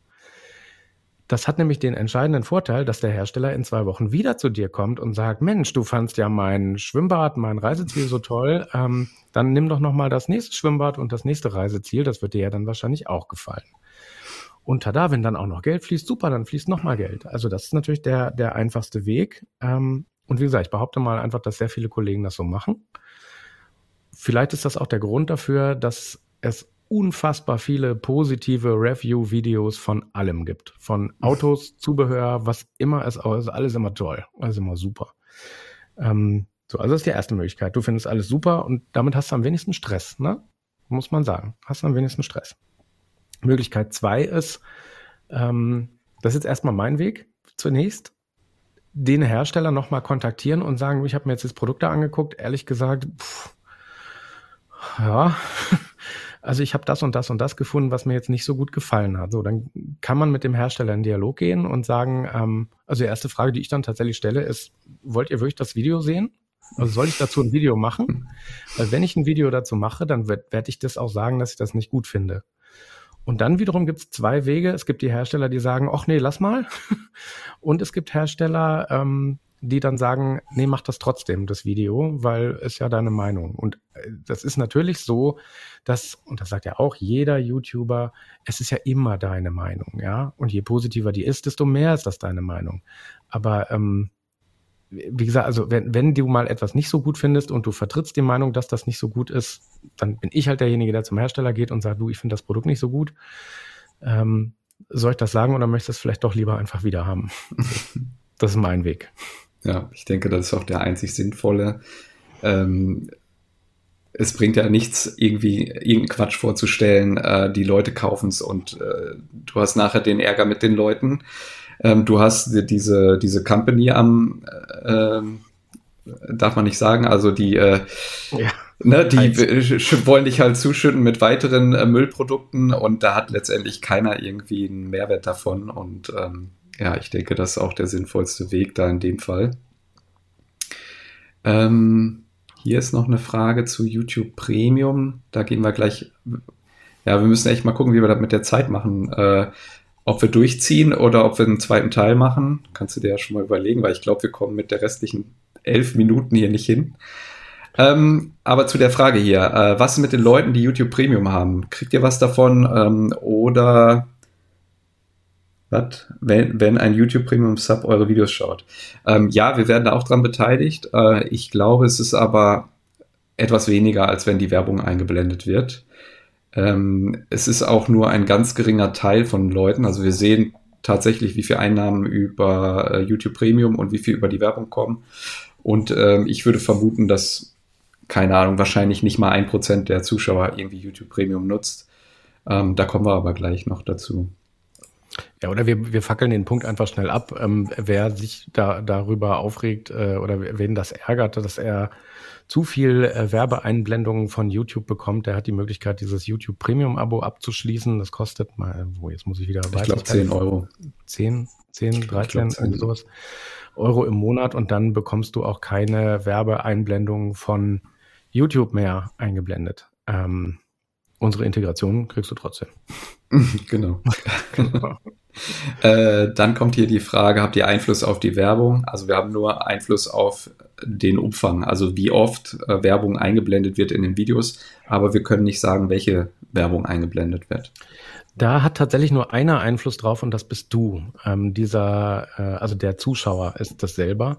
Das hat nämlich den entscheidenden Vorteil, dass der Hersteller in zwei Wochen wieder zu dir kommt und sagt, Mensch, du fandst ja mein Schwimmbad, mein Reiseziel so toll, ähm, dann nimm doch nochmal das nächste Schwimmbad und das nächste Reiseziel, das wird dir ja dann wahrscheinlich auch gefallen. Und tada, wenn dann auch noch Geld fließt, super, dann fließt nochmal Geld. Also das ist natürlich der, der einfachste Weg. Ähm, und wie gesagt, ich behaupte mal einfach, dass sehr viele Kollegen das so machen. Vielleicht ist das auch der Grund dafür, dass es unfassbar viele positive Review-Videos von allem gibt. Von Autos, Zubehör, was immer es auch ist, alles immer toll, alles immer super. Ähm, so, also das ist die erste Möglichkeit. Du findest alles super und damit hast du am wenigsten Stress, ne? Muss man sagen. Hast du am wenigsten Stress. Möglichkeit zwei ist, ähm, das ist jetzt erstmal mein Weg zunächst den Hersteller nochmal kontaktieren und sagen, ich habe mir jetzt das Produkt da angeguckt, ehrlich gesagt, pff, ja, also ich habe das und das und das gefunden, was mir jetzt nicht so gut gefallen hat. So, dann kann man mit dem Hersteller in Dialog gehen und sagen, ähm, also die erste Frage, die ich dann tatsächlich stelle, ist, wollt ihr wirklich das Video sehen? Also soll ich dazu ein Video machen? Weil wenn ich ein Video dazu mache, dann werde werd ich das auch sagen, dass ich das nicht gut finde. Und dann wiederum gibt es zwei Wege. Es gibt die Hersteller, die sagen, ach nee, lass mal. Und es gibt Hersteller, ähm, die dann sagen, nee, mach das trotzdem, das Video, weil es ja deine Meinung. Und äh, das ist natürlich so, dass, und das sagt ja auch jeder YouTuber, es ist ja immer deine Meinung, ja. Und je positiver die ist, desto mehr ist das deine Meinung. Aber ähm, wie gesagt, also wenn, wenn du mal etwas nicht so gut findest und du vertrittst die Meinung, dass das nicht so gut ist, dann bin ich halt derjenige, der zum Hersteller geht und sagt, du, ich finde das Produkt nicht so gut. Ähm, soll ich das sagen oder möchtest du es vielleicht doch lieber einfach wieder haben? das ist mein Weg. Ja, ich denke, das ist auch der einzig sinnvolle. Ähm, es bringt ja nichts, irgendwie irgendeinen Quatsch vorzustellen, äh, die Leute kaufen es und äh, du hast nachher den Ärger mit den Leuten. Ähm, du hast diese, diese Company am, äh, darf man nicht sagen, also die, äh, ja. ne, die wollen dich halt zuschütten mit weiteren äh, Müllprodukten und da hat letztendlich keiner irgendwie einen Mehrwert davon und ähm, ja, ich denke, das ist auch der sinnvollste Weg da in dem Fall. Ähm, hier ist noch eine Frage zu YouTube Premium. Da gehen wir gleich. Ja, wir müssen echt mal gucken, wie wir das mit der Zeit machen. Äh, ob wir durchziehen oder ob wir einen zweiten Teil machen, kannst du dir ja schon mal überlegen, weil ich glaube, wir kommen mit der restlichen elf Minuten hier nicht hin. Ähm, aber zu der Frage hier, äh, was mit den Leuten, die YouTube Premium haben? Kriegt ihr was davon? Ähm, oder was, wenn, wenn ein YouTube Premium Sub eure Videos schaut? Ähm, ja, wir werden da auch dran beteiligt. Äh, ich glaube, es ist aber etwas weniger, als wenn die Werbung eingeblendet wird. Ähm, es ist auch nur ein ganz geringer Teil von Leuten. Also wir sehen tatsächlich, wie viel Einnahmen über äh, YouTube Premium und wie viel über die Werbung kommen. Und ähm, ich würde vermuten, dass, keine Ahnung, wahrscheinlich nicht mal ein Prozent der Zuschauer irgendwie YouTube Premium nutzt. Ähm, da kommen wir aber gleich noch dazu. Ja, oder wir, wir fackeln den Punkt einfach schnell ab. Ähm, wer sich da darüber aufregt äh, oder wen das ärgert, dass er zu viel äh, Werbeeinblendungen von YouTube bekommt, der hat die Möglichkeit, dieses YouTube Premium-Abo abzuschließen. Das kostet mal, wo jetzt muss ich wieder Ich glaube 10 Euro. 10, 10, 13, glaub, sowas. Euro im Monat und dann bekommst du auch keine Werbeeinblendungen von YouTube mehr eingeblendet. Ähm, unsere Integration kriegst du trotzdem. genau. genau. Äh, dann kommt hier die Frage, habt ihr Einfluss auf die Werbung? Also wir haben nur Einfluss auf den Umfang, also wie oft äh, Werbung eingeblendet wird in den Videos, aber wir können nicht sagen, welche Werbung eingeblendet wird. Da hat tatsächlich nur einer Einfluss drauf und das bist du. Ähm, dieser, äh, also der Zuschauer ist das selber.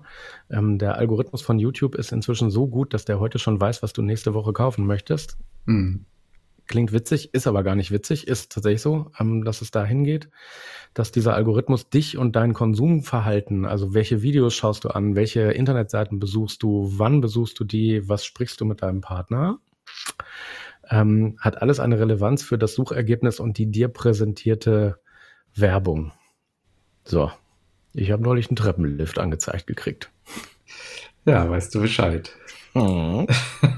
Ähm, der Algorithmus von YouTube ist inzwischen so gut, dass der heute schon weiß, was du nächste Woche kaufen möchtest. Mhm. Klingt witzig, ist aber gar nicht witzig, ist tatsächlich so, ähm, dass es da hingeht dass dieser Algorithmus dich und dein Konsumverhalten, also welche Videos schaust du an, welche Internetseiten besuchst du, wann besuchst du die, was sprichst du mit deinem Partner, ähm, hat alles eine Relevanz für das Suchergebnis und die dir präsentierte Werbung. So, ich habe neulich einen Treppenlift angezeigt gekriegt. Ja, weißt du Bescheid. Hm.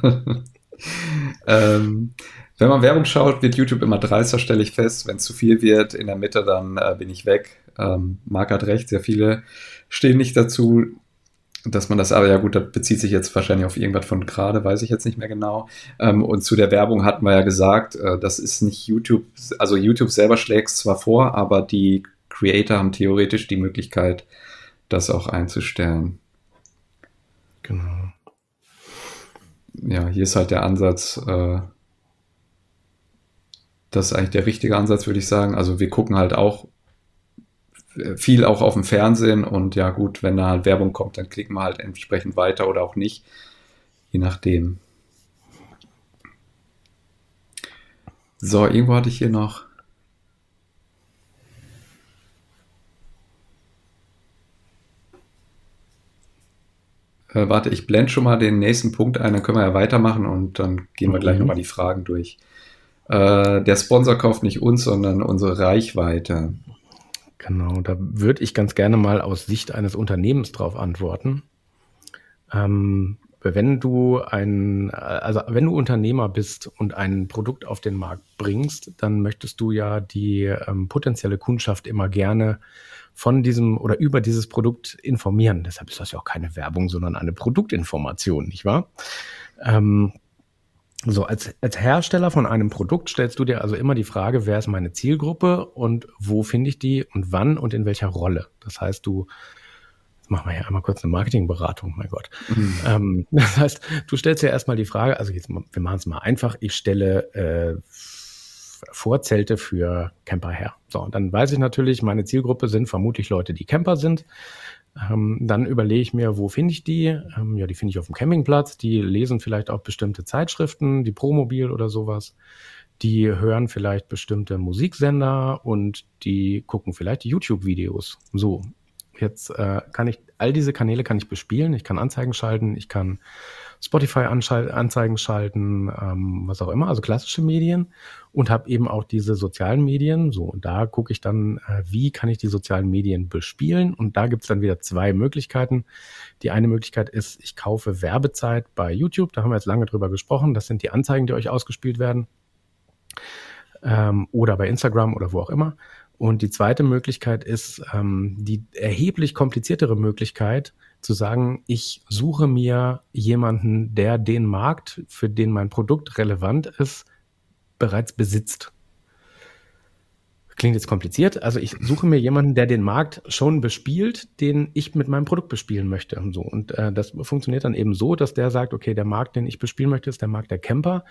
ähm, wenn man Werbung schaut, wird YouTube immer dreister, stelle ich fest. Wenn es zu viel wird, in der Mitte, dann äh, bin ich weg. Ähm, Marc hat recht, sehr viele stehen nicht dazu, dass man das, aber ja gut, das bezieht sich jetzt wahrscheinlich auf irgendwas von gerade, weiß ich jetzt nicht mehr genau. Ähm, und zu der Werbung hatten wir ja gesagt, äh, das ist nicht YouTube, also YouTube selber schlägt es zwar vor, aber die Creator haben theoretisch die Möglichkeit, das auch einzustellen. Genau. Ja, hier ist halt der Ansatz, äh, das ist eigentlich der richtige Ansatz, würde ich sagen. Also wir gucken halt auch viel auch auf dem Fernsehen und ja gut, wenn da halt Werbung kommt, dann klicken wir halt entsprechend weiter oder auch nicht, je nachdem. So, irgendwo hatte ich hier noch. Äh, warte, ich blende schon mal den nächsten Punkt ein, dann können wir ja weitermachen und dann gehen wir mhm. gleich nochmal die Fragen durch. Äh, der Sponsor kauft nicht uns, sondern unsere Reichweite. Genau, da würde ich ganz gerne mal aus Sicht eines Unternehmens drauf antworten. Ähm, wenn du ein, also wenn du Unternehmer bist und ein Produkt auf den Markt bringst, dann möchtest du ja die ähm, potenzielle Kundschaft immer gerne von diesem oder über dieses Produkt informieren. Deshalb ist das ja auch keine Werbung, sondern eine Produktinformation, nicht wahr? Ähm, so, als, als Hersteller von einem Produkt stellst du dir also immer die Frage, wer ist meine Zielgruppe und wo finde ich die und wann und in welcher Rolle. Das heißt, du, jetzt machen wir hier einmal kurz eine Marketingberatung, mein Gott. Mhm. Ähm, das heißt, du stellst dir erstmal die Frage, also jetzt, wir machen es mal einfach, ich stelle äh, Vorzelte für Camper her. So, und dann weiß ich natürlich, meine Zielgruppe sind vermutlich Leute, die Camper sind. Ähm, dann überlege ich mir, wo finde ich die? Ähm, ja, die finde ich auf dem Campingplatz. Die lesen vielleicht auch bestimmte Zeitschriften, die Promobil oder sowas. Die hören vielleicht bestimmte Musiksender und die gucken vielleicht YouTube-Videos. So, jetzt äh, kann ich all diese Kanäle kann ich bespielen. Ich kann Anzeigen schalten, ich kann Spotify-Anzeigen schalten, ähm, was auch immer, also klassische Medien und habe eben auch diese sozialen Medien. So, und da gucke ich dann, äh, wie kann ich die sozialen Medien bespielen? Und da gibt es dann wieder zwei Möglichkeiten. Die eine Möglichkeit ist, ich kaufe Werbezeit bei YouTube, da haben wir jetzt lange drüber gesprochen. Das sind die Anzeigen, die euch ausgespielt werden. Ähm, oder bei Instagram oder wo auch immer. Und die zweite Möglichkeit ist ähm, die erheblich kompliziertere Möglichkeit, zu sagen, ich suche mir jemanden, der den Markt, für den mein Produkt relevant ist, bereits besitzt. Klingt jetzt kompliziert. Also ich suche mir jemanden, der den Markt schon bespielt, den ich mit meinem Produkt bespielen möchte. Und, so. und äh, das funktioniert dann eben so, dass der sagt, okay, der Markt, den ich bespielen möchte, ist der Markt der Camper.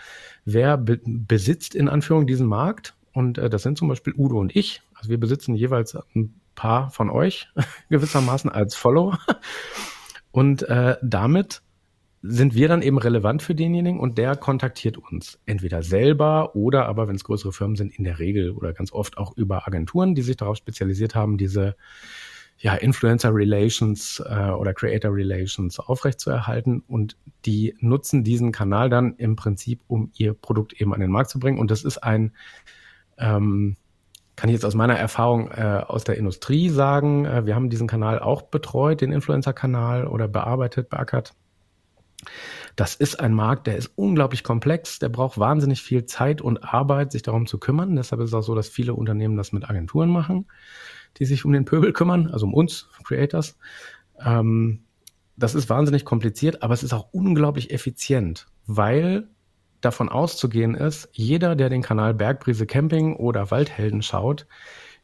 Wer be besitzt in Anführung diesen Markt? Und äh, das sind zum Beispiel Udo und ich. Also wir besitzen jeweils ein paar von euch gewissermaßen als Follower. Und äh, damit sind wir dann eben relevant für denjenigen und der kontaktiert uns entweder selber oder aber, wenn es größere Firmen sind, in der Regel oder ganz oft auch über Agenturen, die sich darauf spezialisiert haben, diese ja, Influencer Relations äh, oder Creator Relations aufrechtzuerhalten und die nutzen diesen Kanal dann im Prinzip, um ihr Produkt eben an den Markt zu bringen. Und das ist ein, ähm, kann ich jetzt aus meiner Erfahrung äh, aus der Industrie sagen, äh, wir haben diesen Kanal auch betreut, den Influencer-Kanal oder bearbeitet, beackert. Das ist ein Markt, der ist unglaublich komplex, der braucht wahnsinnig viel Zeit und Arbeit, sich darum zu kümmern. Deshalb ist es auch so, dass viele Unternehmen das mit Agenturen machen die sich um den Pöbel kümmern, also um uns, Creators. Ähm, das ist wahnsinnig kompliziert, aber es ist auch unglaublich effizient, weil davon auszugehen ist, jeder, der den Kanal Bergbrise Camping oder Waldhelden schaut,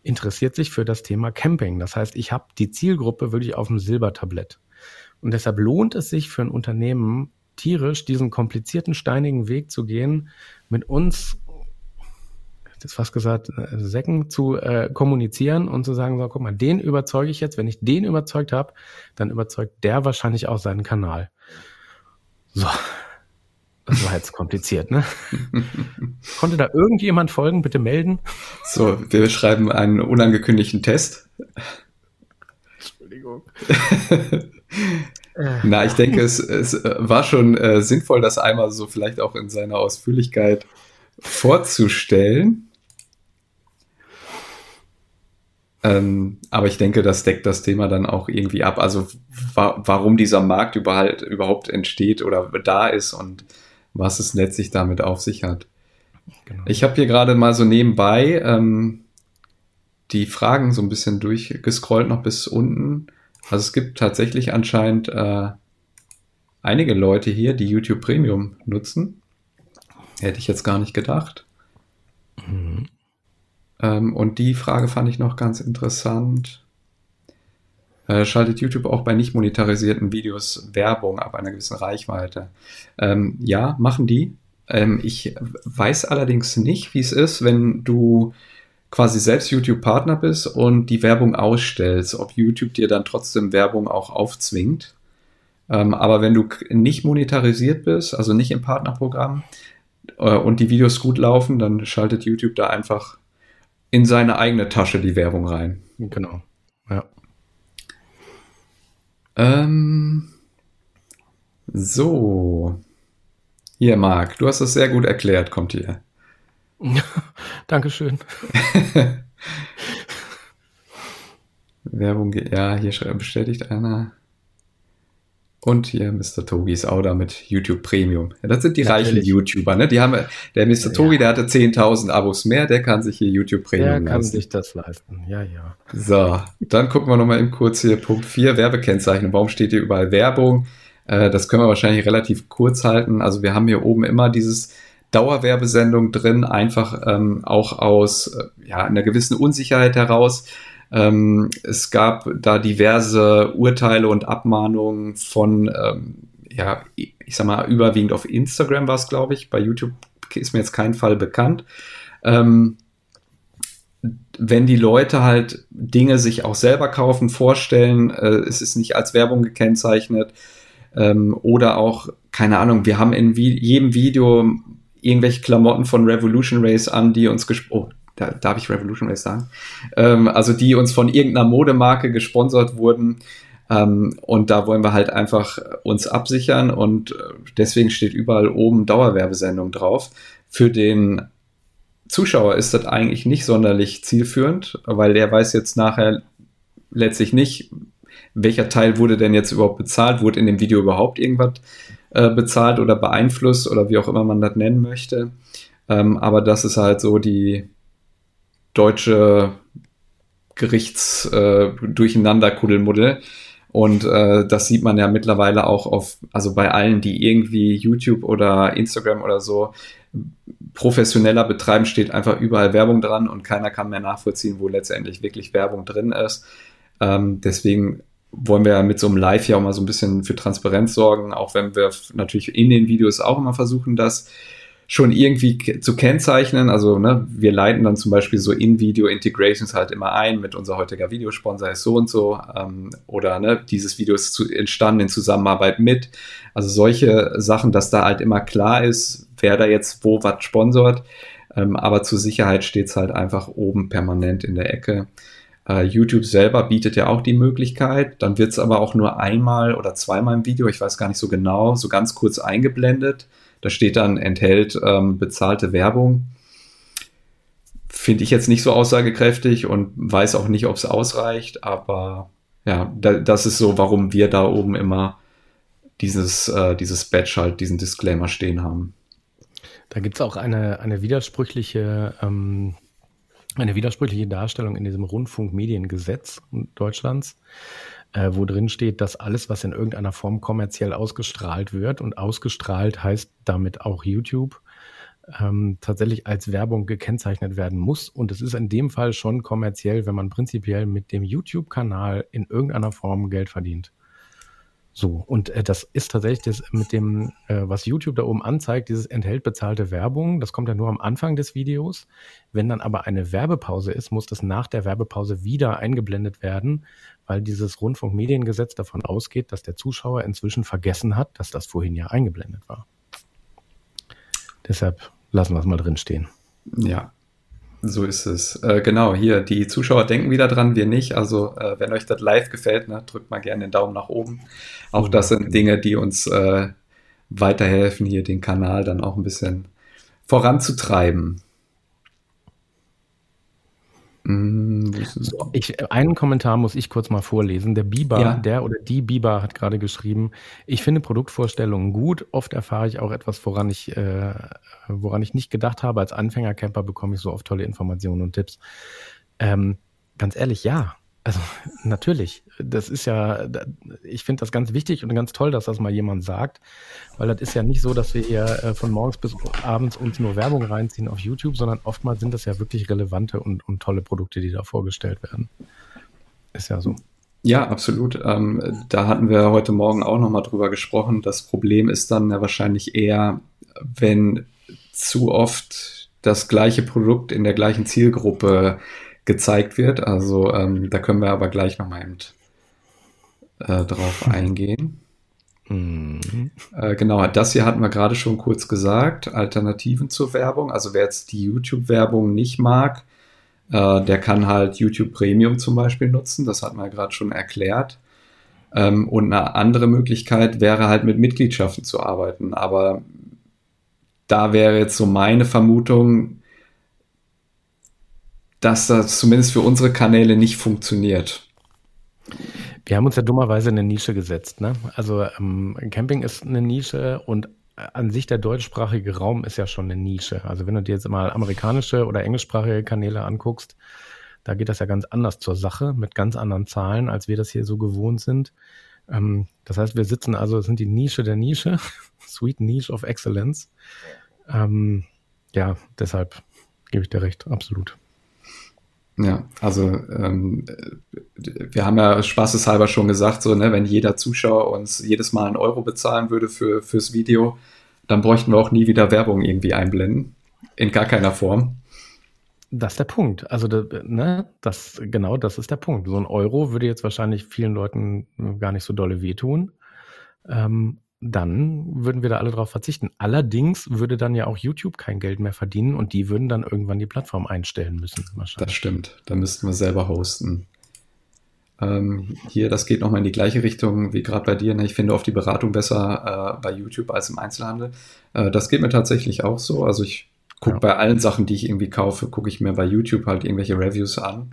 interessiert sich für das Thema Camping. Das heißt, ich habe die Zielgruppe wirklich auf dem Silbertablett. Und deshalb lohnt es sich für ein Unternehmen tierisch, diesen komplizierten, steinigen Weg zu gehen, mit uns das fast gesagt, äh, Säcken zu äh, kommunizieren und zu sagen, so, guck mal, den überzeuge ich jetzt. Wenn ich den überzeugt habe, dann überzeugt der wahrscheinlich auch seinen Kanal. So. Das war jetzt kompliziert, ne? Konnte da irgendjemand folgen? Bitte melden. So, wir schreiben einen unangekündigten Test. Entschuldigung. Na, ich denke, es, es war schon äh, sinnvoll, das einmal so vielleicht auch in seiner Ausführlichkeit vorzustellen. Ähm, aber ich denke, das deckt das Thema dann auch irgendwie ab. Also wa warum dieser Markt überhaupt, überhaupt entsteht oder da ist und was es letztlich damit auf sich hat. Genau. Ich habe hier gerade mal so nebenbei ähm, die Fragen so ein bisschen durchgescrollt noch bis unten. Also es gibt tatsächlich anscheinend äh, einige Leute hier, die YouTube Premium nutzen. Hätte ich jetzt gar nicht gedacht. Mhm. Ähm, und die Frage fand ich noch ganz interessant. Äh, schaltet YouTube auch bei nicht monetarisierten Videos Werbung ab einer gewissen Reichweite? Ähm, ja, machen die. Ähm, ich weiß allerdings nicht, wie es ist, wenn du quasi selbst YouTube-Partner bist und die Werbung ausstellst, ob YouTube dir dann trotzdem Werbung auch aufzwingt. Ähm, aber wenn du nicht monetarisiert bist, also nicht im Partnerprogramm äh, und die Videos gut laufen, dann schaltet YouTube da einfach in seine eigene Tasche die Werbung rein. Genau. Ja. Ähm, so. Hier, Marc, du hast das sehr gut erklärt, kommt hier. Dankeschön. Werbung, ja, hier bestätigt einer. Und hier Mr. Togi ist auch da mit YouTube Premium. Ja, das sind die Natürlich. reichen YouTuber, ne? Die haben, der Mr. Ja, Togi, der hatte 10.000 Abos mehr, der kann sich hier YouTube Premium leisten. Der kann sich das leisten, ja, ja. So, dann gucken wir nochmal eben kurz hier Punkt 4, Werbekennzeichnung. Warum steht hier überall Werbung? Äh, das können wir wahrscheinlich relativ kurz halten. Also wir haben hier oben immer dieses Dauerwerbesendung drin, einfach ähm, auch aus äh, ja, einer gewissen Unsicherheit heraus ähm, es gab da diverse Urteile und Abmahnungen von, ähm, ja, ich sag mal, überwiegend auf Instagram war es, glaube ich. Bei YouTube ist mir jetzt kein Fall bekannt. Ähm, wenn die Leute halt Dinge sich auch selber kaufen, vorstellen, äh, es ist nicht als Werbung gekennzeichnet ähm, oder auch, keine Ahnung, wir haben in jedem Video irgendwelche Klamotten von Revolution Race an, die uns oh, da, darf ich Revolution Race sagen, ähm, also die uns von irgendeiner Modemarke gesponsert wurden. Ähm, und da wollen wir halt einfach uns absichern und äh, deswegen steht überall oben Dauerwerbesendung drauf. Für den Zuschauer ist das eigentlich nicht sonderlich zielführend, weil der weiß jetzt nachher letztlich nicht, welcher Teil wurde denn jetzt überhaupt bezahlt, wurde in dem Video überhaupt irgendwas äh, bezahlt oder beeinflusst oder wie auch immer man das nennen möchte. Ähm, aber das ist halt so die, deutsche Gerichts äh. Und äh, das sieht man ja mittlerweile auch auf, also bei allen, die irgendwie YouTube oder Instagram oder so professioneller betreiben, steht einfach überall Werbung dran und keiner kann mehr nachvollziehen, wo letztendlich wirklich Werbung drin ist. Ähm, deswegen wollen wir mit so einem Live ja auch mal so ein bisschen für Transparenz sorgen, auch wenn wir natürlich in den Videos auch immer versuchen, das schon irgendwie zu kennzeichnen. Also ne, wir leiten dann zum Beispiel so In-Video-Integrations halt immer ein mit unser heutiger Videosponsor ist so und so ähm, oder ne, dieses Video ist zu, entstanden in Zusammenarbeit mit. Also solche Sachen, dass da halt immer klar ist, wer da jetzt wo was sponsort. Ähm, aber zur Sicherheit steht es halt einfach oben permanent in der Ecke. Uh, YouTube selber bietet ja auch die Möglichkeit, dann wird es aber auch nur einmal oder zweimal im Video, ich weiß gar nicht so genau, so ganz kurz eingeblendet. Da steht dann, enthält ähm, bezahlte Werbung. Finde ich jetzt nicht so aussagekräftig und weiß auch nicht, ob es ausreicht, aber ja, da, das ist so, warum wir da oben immer dieses, äh, dieses Badge halt, diesen Disclaimer stehen haben. Da gibt es auch eine, eine widersprüchliche, ähm, eine widersprüchliche Darstellung in diesem Rundfunkmediengesetz Deutschlands äh, wo drin steht, dass alles, was in irgendeiner Form kommerziell ausgestrahlt wird und ausgestrahlt heißt damit auch YouTube, ähm, tatsächlich als Werbung gekennzeichnet werden muss. Und es ist in dem Fall schon kommerziell, wenn man prinzipiell mit dem YouTube-Kanal in irgendeiner Form Geld verdient. So, und äh, das ist tatsächlich das mit dem, äh, was YouTube da oben anzeigt, dieses enthält bezahlte Werbung. Das kommt ja nur am Anfang des Videos. Wenn dann aber eine Werbepause ist, muss das nach der Werbepause wieder eingeblendet werden, weil dieses Rundfunkmediengesetz davon ausgeht, dass der Zuschauer inzwischen vergessen hat, dass das vorhin ja eingeblendet war. Deshalb lassen wir es mal drin stehen. Ja, so ist es. Äh, genau, hier, die Zuschauer denken wieder dran, wir nicht. Also, äh, wenn euch das live gefällt, ne, drückt mal gerne den Daumen nach oben. Auch das sind genau. Dinge, die uns äh, weiterhelfen, hier den Kanal dann auch ein bisschen voranzutreiben. Mm, so, ich, einen Kommentar muss ich kurz mal vorlesen. Der Biber, ja. der oder die Biber hat gerade geschrieben, ich finde Produktvorstellungen gut. Oft erfahre ich auch etwas, woran ich, äh, woran ich nicht gedacht habe. Als Anfängercamper bekomme ich so oft tolle Informationen und Tipps. Ähm, ganz ehrlich, ja. Also natürlich, das ist ja, ich finde das ganz wichtig und ganz toll, dass das mal jemand sagt, weil das ist ja nicht so, dass wir hier äh, von morgens bis abends uns nur Werbung reinziehen auf YouTube, sondern oftmals sind das ja wirklich relevante und, und tolle Produkte, die da vorgestellt werden. Ist ja so. Ja, absolut. Ähm, da hatten wir heute Morgen auch nochmal drüber gesprochen. Das Problem ist dann ja wahrscheinlich eher, wenn zu oft das gleiche Produkt in der gleichen Zielgruppe gezeigt wird. Also ähm, da können wir aber gleich nochmal eben äh, drauf eingehen. Mhm. Äh, genau, das hier hatten wir gerade schon kurz gesagt. Alternativen zur Werbung. Also wer jetzt die YouTube-Werbung nicht mag, äh, der kann halt YouTube Premium zum Beispiel nutzen. Das hatten wir gerade schon erklärt. Ähm, und eine andere Möglichkeit wäre halt mit Mitgliedschaften zu arbeiten. Aber da wäre jetzt so meine Vermutung, dass das zumindest für unsere Kanäle nicht funktioniert. Wir haben uns ja dummerweise eine Nische gesetzt. Ne? Also ähm, Camping ist eine Nische und äh, an sich der deutschsprachige Raum ist ja schon eine Nische. Also wenn du dir jetzt mal amerikanische oder englischsprachige Kanäle anguckst, da geht das ja ganz anders zur Sache mit ganz anderen Zahlen, als wir das hier so gewohnt sind. Ähm, das heißt, wir sitzen also, das sind die Nische der Nische, Sweet Niche of Excellence. Ähm, ja, deshalb gebe ich dir recht, absolut. Ja, also ähm, wir haben ja spaßeshalber schon gesagt, so, ne, wenn jeder Zuschauer uns jedes Mal einen Euro bezahlen würde für, fürs Video, dann bräuchten wir auch nie wieder Werbung irgendwie einblenden. In gar keiner Form. Das ist der Punkt. Also, ne, das, genau das ist der Punkt. So ein Euro würde jetzt wahrscheinlich vielen Leuten gar nicht so dolle wehtun. Ähm, dann würden wir da alle drauf verzichten. Allerdings würde dann ja auch YouTube kein Geld mehr verdienen und die würden dann irgendwann die Plattform einstellen müssen. Das stimmt. Da müssten wir selber hosten. Ähm, hier, das geht nochmal in die gleiche Richtung wie gerade bei dir. Ne? Ich finde oft die Beratung besser äh, bei YouTube als im Einzelhandel. Äh, das geht mir tatsächlich auch so. Also ich gucke ja. bei allen Sachen, die ich irgendwie kaufe, gucke ich mir bei YouTube halt irgendwelche Reviews an.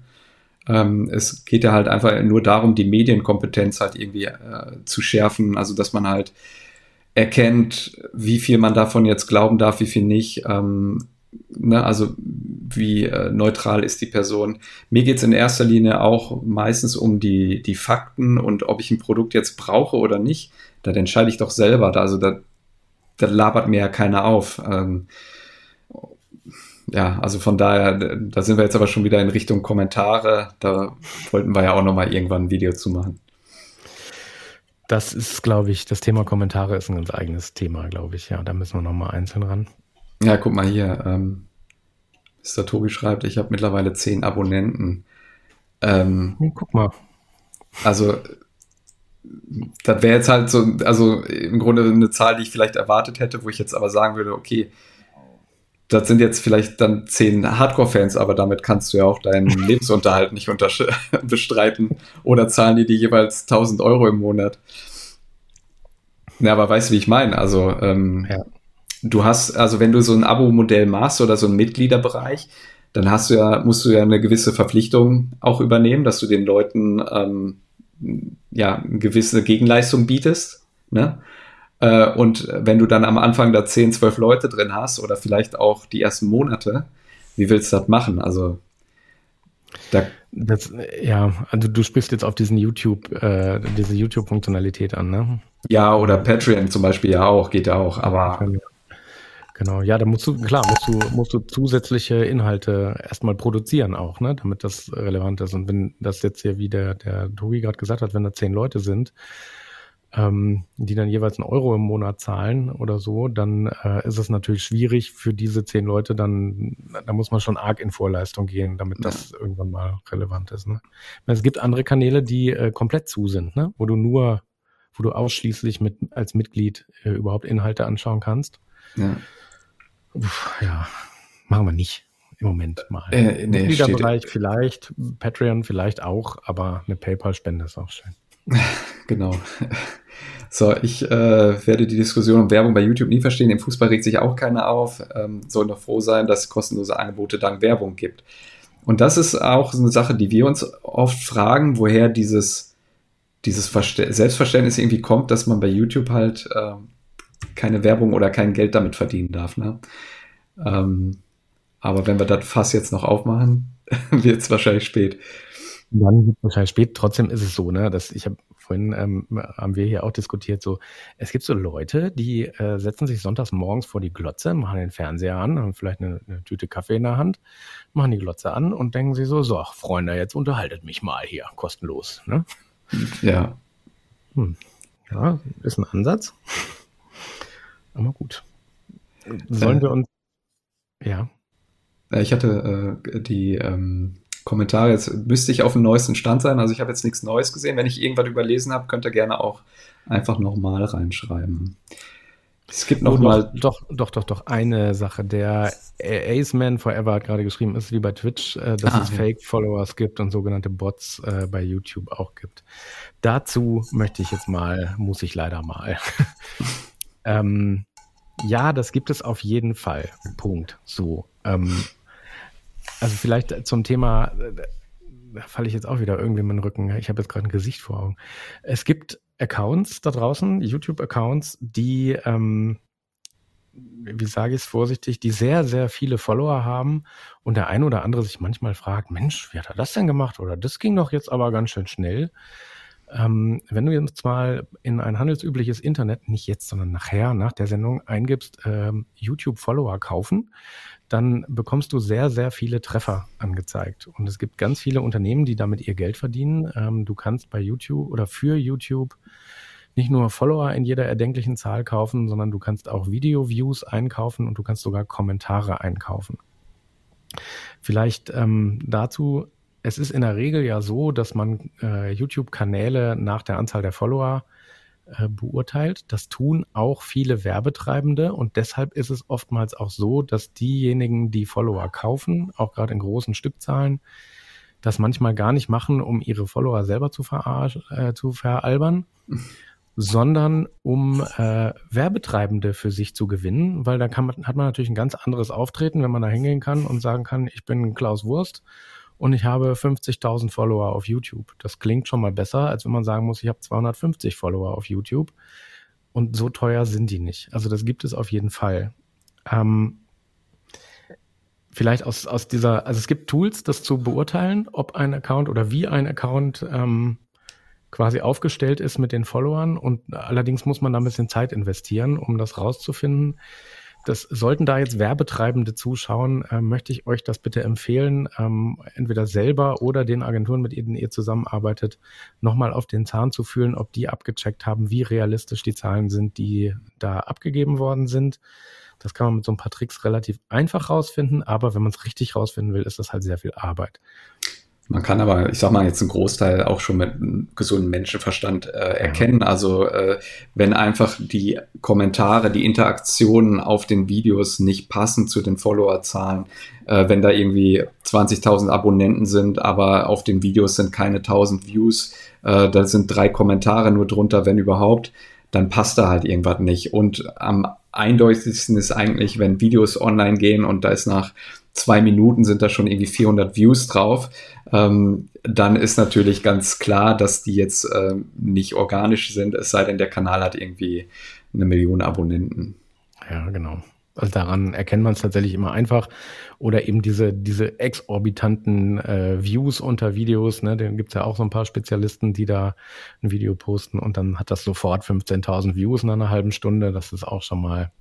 Ähm, es geht ja halt einfach nur darum, die Medienkompetenz halt irgendwie äh, zu schärfen, also dass man halt erkennt, wie viel man davon jetzt glauben darf, wie viel nicht. Ähm, ne, also wie äh, neutral ist die Person. Mir geht es in erster Linie auch meistens um die, die Fakten und ob ich ein Produkt jetzt brauche oder nicht. Da entscheide ich doch selber. Also da, da labert mir ja keiner auf. Ähm, ja, also von daher, da sind wir jetzt aber schon wieder in Richtung Kommentare. Da wollten wir ja auch nochmal irgendwann ein Video zu machen. Das ist, glaube ich, das Thema Kommentare ist ein ganz eigenes Thema, glaube ich. Ja, da müssen wir nochmal einzeln ran. Ja, guck mal hier. Ähm, Mr. Tobi schreibt, ich habe mittlerweile zehn Abonnenten. Ähm, guck mal. Also, das wäre jetzt halt so, also im Grunde eine Zahl, die ich vielleicht erwartet hätte, wo ich jetzt aber sagen würde, okay, das sind jetzt vielleicht dann zehn Hardcore-Fans, aber damit kannst du ja auch deinen Lebensunterhalt nicht bestreiten. Oder zahlen die dir jeweils 1000 Euro im Monat. Ja, aber weißt du, wie ich meine? Also, ähm, ja. du hast, also wenn du so ein Abo-Modell machst oder so einen Mitgliederbereich, dann hast du ja, musst du ja eine gewisse Verpflichtung auch übernehmen, dass du den Leuten ähm, ja eine gewisse Gegenleistung bietest. Ne? Äh, und wenn du dann am Anfang da 10, 12 Leute drin hast oder vielleicht auch die ersten Monate, wie willst du das machen? Also da das, ja, also du sprichst jetzt auf diesen YouTube, äh, diese YouTube-Funktionalität an, ne? Ja, oder Patreon zum Beispiel ja auch, geht ja auch, aber. Genau, ja, da musst du, klar, musst du, musst du zusätzliche Inhalte erstmal produzieren auch, ne, damit das relevant ist. Und wenn das jetzt hier, wie der, der Tobi gerade gesagt hat, wenn da zehn Leute sind, ähm, die dann jeweils einen Euro im Monat zahlen oder so, dann äh, ist es natürlich schwierig für diese zehn Leute, dann, da muss man schon arg in Vorleistung gehen, damit das ja. irgendwann mal relevant ist. Ne? Es gibt andere Kanäle, die äh, komplett zu sind, ne? wo du nur, wo du ausschließlich mit als Mitglied äh, überhaupt Inhalte anschauen kannst. Ja. Uff, ja, machen wir nicht im Moment mal. Äh, nee, Mitgliederbereich vielleicht, Patreon vielleicht auch, aber eine PayPal-Spende ist auch schön. genau. So, ich äh, werde die Diskussion um Werbung bei YouTube nie verstehen. Im Fußball regt sich auch keiner auf. Ähm, soll doch froh sein, dass es kostenlose Angebote dank Werbung gibt. Und das ist auch eine Sache, die wir uns oft fragen, woher dieses, dieses Selbstverständnis irgendwie kommt, dass man bei YouTube halt äh, keine Werbung oder kein Geld damit verdienen darf. Ne? Ähm, aber wenn wir das Fass jetzt noch aufmachen, wird es wahrscheinlich spät. Dann wahrscheinlich spät. Trotzdem ist es so, ne, dass ich habe vorhin ähm, haben wir hier auch diskutiert, so es gibt so Leute, die äh, setzen sich sonntags morgens vor die Glotze, machen den Fernseher an, haben vielleicht eine, eine, Tüte Kaffee in der Hand, machen die Glotze an und denken sich so, so, Freunde, jetzt unterhaltet mich mal hier, kostenlos. Ne? Ja. Hm. Ja, ist ein Ansatz. Aber gut. Sollen äh, wir uns. Ja. Ich hatte äh, die ähm, Kommentare. Jetzt müsste ich auf dem neuesten Stand sein. Also ich habe jetzt nichts Neues gesehen. Wenn ich irgendwas überlesen habe, könnt ihr gerne auch einfach nochmal reinschreiben. Es gibt noch oh, mal doch, doch, doch, doch eine Sache. Der Ace Man Forever hat gerade geschrieben, ist wie bei Twitch, äh, dass ah, es ja. Fake-Followers gibt und sogenannte Bots äh, bei YouTube auch gibt. Dazu möchte ich jetzt mal, muss ich leider mal. ähm, ja, das gibt es auf jeden Fall. Punkt. So. Ähm, also vielleicht zum Thema, da falle ich jetzt auch wieder irgendwie in den Rücken. Ich habe jetzt gerade ein Gesicht vor Augen. Es gibt Accounts da draußen, YouTube-Accounts, die, ähm, wie sage ich es vorsichtig, die sehr, sehr viele Follower haben und der eine oder andere sich manchmal fragt, Mensch, wie hat er das denn gemacht? Oder das ging doch jetzt aber ganz schön schnell. Ähm, wenn du jetzt mal in ein handelsübliches Internet, nicht jetzt, sondern nachher, nach der Sendung eingibst, ähm, YouTube-Follower kaufen, dann bekommst du sehr, sehr viele Treffer angezeigt. Und es gibt ganz viele Unternehmen, die damit ihr Geld verdienen. Ähm, du kannst bei YouTube oder für YouTube nicht nur Follower in jeder erdenklichen Zahl kaufen, sondern du kannst auch Video-Views einkaufen und du kannst sogar Kommentare einkaufen. Vielleicht ähm, dazu, es ist in der Regel ja so, dass man äh, YouTube-Kanäle nach der Anzahl der Follower äh, beurteilt. Das tun auch viele Werbetreibende und deshalb ist es oftmals auch so, dass diejenigen, die Follower kaufen, auch gerade in großen Stückzahlen, das manchmal gar nicht machen, um ihre Follower selber zu, äh, zu veralbern, sondern um äh, Werbetreibende für sich zu gewinnen, weil da kann man, hat man natürlich ein ganz anderes Auftreten, wenn man da hingehen kann und sagen kann, ich bin Klaus Wurst und ich habe 50.000 Follower auf YouTube. Das klingt schon mal besser, als wenn man sagen muss, ich habe 250 Follower auf YouTube. Und so teuer sind die nicht. Also das gibt es auf jeden Fall. Ähm, vielleicht aus, aus dieser, also es gibt Tools, das zu beurteilen, ob ein Account oder wie ein Account ähm, quasi aufgestellt ist mit den Followern. Und allerdings muss man da ein bisschen Zeit investieren, um das rauszufinden. Das sollten da jetzt Werbetreibende zuschauen, äh, möchte ich euch das bitte empfehlen, ähm, entweder selber oder den Agenturen, mit denen ihr zusammenarbeitet, nochmal auf den Zahn zu fühlen, ob die abgecheckt haben, wie realistisch die Zahlen sind, die da abgegeben worden sind. Das kann man mit so ein paar Tricks relativ einfach rausfinden, aber wenn man es richtig rausfinden will, ist das halt sehr viel Arbeit. Man kann aber, ich sag mal, jetzt einen Großteil auch schon mit einem gesunden Menschenverstand äh, erkennen. Ja. Also äh, wenn einfach die Kommentare, die Interaktionen auf den Videos nicht passen zu den Followerzahlen, äh, wenn da irgendwie 20.000 Abonnenten sind, aber auf den Videos sind keine 1000 Views, äh, da sind drei Kommentare nur drunter, wenn überhaupt, dann passt da halt irgendwas nicht. Und am eindeutigsten ist eigentlich, wenn Videos online gehen und da ist nach zwei Minuten sind da schon irgendwie 400 Views drauf, ähm, dann ist natürlich ganz klar, dass die jetzt äh, nicht organisch sind, es sei denn, der Kanal hat irgendwie eine Million Abonnenten. Ja, genau. Also daran erkennt man es tatsächlich immer einfach. Oder eben diese, diese exorbitanten äh, Views unter Videos. Ne? Da gibt es ja auch so ein paar Spezialisten, die da ein Video posten und dann hat das sofort 15.000 Views in einer halben Stunde. Das ist auch schon mal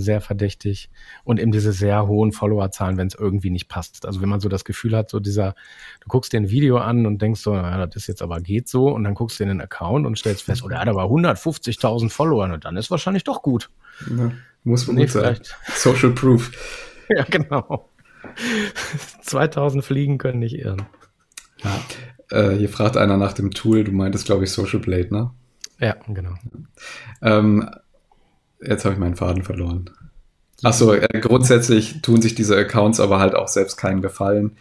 sehr verdächtig. Und eben diese sehr hohen Followerzahlen, wenn es irgendwie nicht passt. Also wenn man so das Gefühl hat, so dieser, du guckst dir ein Video an und denkst so, naja, das ist jetzt aber geht so. Und dann guckst du in den Account und stellst fest, oh, der hat aber 150.000 Follower. Und dann ist wahrscheinlich doch gut. Ja, muss man nee, gut sein. Social Proof. ja, genau. 2000 Fliegen können nicht irren. Ja. Äh, hier fragt einer nach dem Tool. Du meintest, glaube ich, Social Blade, ne? Ja, genau. Ähm, Jetzt habe ich meinen Faden verloren. Achso, äh, grundsätzlich tun sich diese Accounts aber halt auch selbst keinen Gefallen.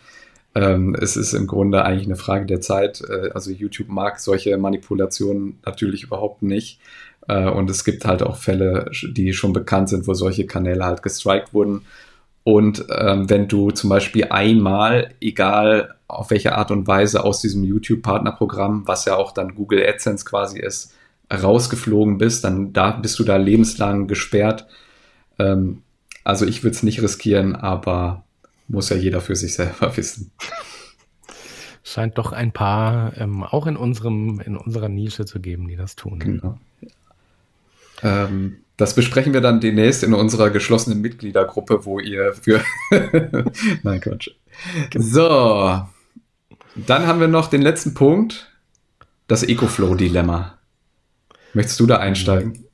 Ähm, es ist im Grunde eigentlich eine Frage der Zeit. Äh, also YouTube mag solche Manipulationen natürlich überhaupt nicht. Äh, und es gibt halt auch Fälle, die schon bekannt sind, wo solche Kanäle halt gestrikt wurden. Und ähm, wenn du zum Beispiel einmal, egal auf welche Art und Weise aus diesem YouTube-Partnerprogramm, was ja auch dann Google AdSense quasi ist, rausgeflogen bist, dann da bist du da lebenslang gesperrt. Ähm, also ich würde es nicht riskieren, aber muss ja jeder für sich selber wissen. Scheint doch ein paar ähm, auch in unserem in unserer Nische zu geben, die das tun. Genau. Ähm, das besprechen wir dann demnächst in unserer geschlossenen Mitgliedergruppe, wo ihr für Nein, Quatsch. So, dann haben wir noch den letzten Punkt, das EcoFlow-Dilemma. Möchtest du da einsteigen?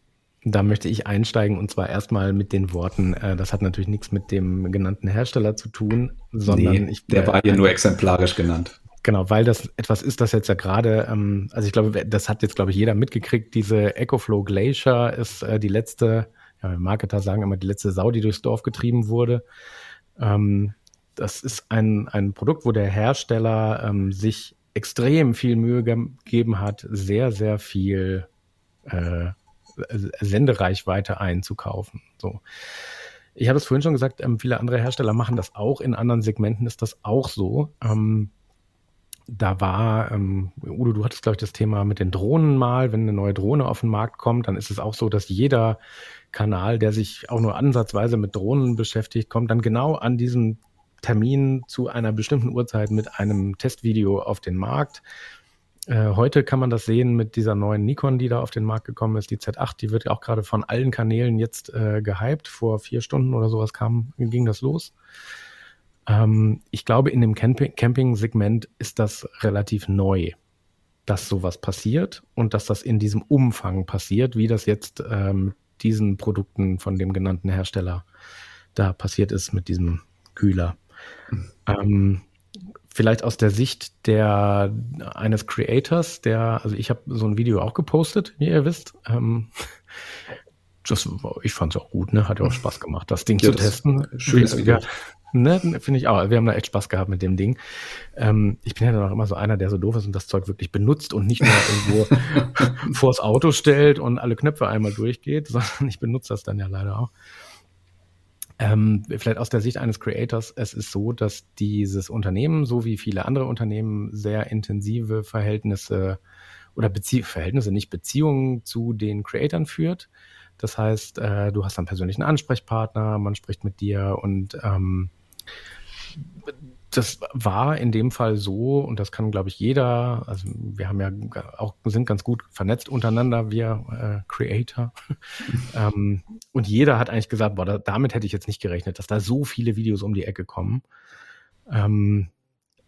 Da möchte ich einsteigen und zwar erstmal mit den Worten, äh, das hat natürlich nichts mit dem genannten Hersteller zu tun, sondern nee, ich, der war hier nur exemplarisch genannt. Genau, weil das etwas ist, das jetzt ja gerade, ähm, also ich glaube, das hat jetzt, glaube ich, jeder mitgekriegt, diese EcoFlow Glacier ist äh, die letzte, ja, Marketer sagen immer, die letzte Sau, die durchs Dorf getrieben wurde. Ähm, das ist ein, ein Produkt, wo der Hersteller ähm, sich extrem viel Mühe gegeben hat, sehr, sehr viel äh, Sendereichweite einzukaufen. So. Ich habe es vorhin schon gesagt, ähm, viele andere Hersteller machen das auch. In anderen Segmenten ist das auch so. Ähm, da war, ähm, Udo, du hattest, glaube ich, das Thema mit den Drohnen mal. Wenn eine neue Drohne auf den Markt kommt, dann ist es auch so, dass jeder Kanal, der sich auch nur ansatzweise mit Drohnen beschäftigt, kommt dann genau an diesem Termin zu einer bestimmten Uhrzeit mit einem Testvideo auf den Markt. Äh, heute kann man das sehen mit dieser neuen Nikon, die da auf den Markt gekommen ist, die Z8, die wird auch gerade von allen Kanälen jetzt äh, gehypt. Vor vier Stunden oder sowas kam, ging das los. Ähm, ich glaube, in dem Camping-Segment ist das relativ neu, dass sowas passiert und dass das in diesem Umfang passiert, wie das jetzt ähm, diesen Produkten von dem genannten Hersteller da passiert ist mit diesem Kühler. Mhm. Ähm, vielleicht aus der Sicht der eines Creators, der, also ich habe so ein Video auch gepostet, wie ihr wisst. Ähm, das, ich fand es auch gut, ne? Hat ja auch Spaß gemacht, das Ding ja, zu das testen. Schönes Video. Ne, finde ich auch. Wir haben da echt Spaß gehabt mit dem Ding. Ähm, ich bin ja dann auch immer so einer, der so doof ist und das Zeug wirklich benutzt und nicht nur irgendwo vors Auto stellt und alle Knöpfe einmal durchgeht, sondern ich benutze das dann ja leider auch. Ähm, vielleicht aus der Sicht eines Creators, es ist so, dass dieses Unternehmen, so wie viele andere Unternehmen, sehr intensive Verhältnisse oder Bezie Verhältnisse, nicht Beziehungen zu den Creatoren führt. Das heißt, äh, du hast einen persönlichen Ansprechpartner, man spricht mit dir und ähm, das war in dem Fall so, und das kann, glaube ich, jeder, also wir haben ja auch, sind ganz gut vernetzt untereinander, wir äh, Creator. ähm, und jeder hat eigentlich gesagt, boah, da, damit hätte ich jetzt nicht gerechnet, dass da so viele Videos um die Ecke kommen. Ähm,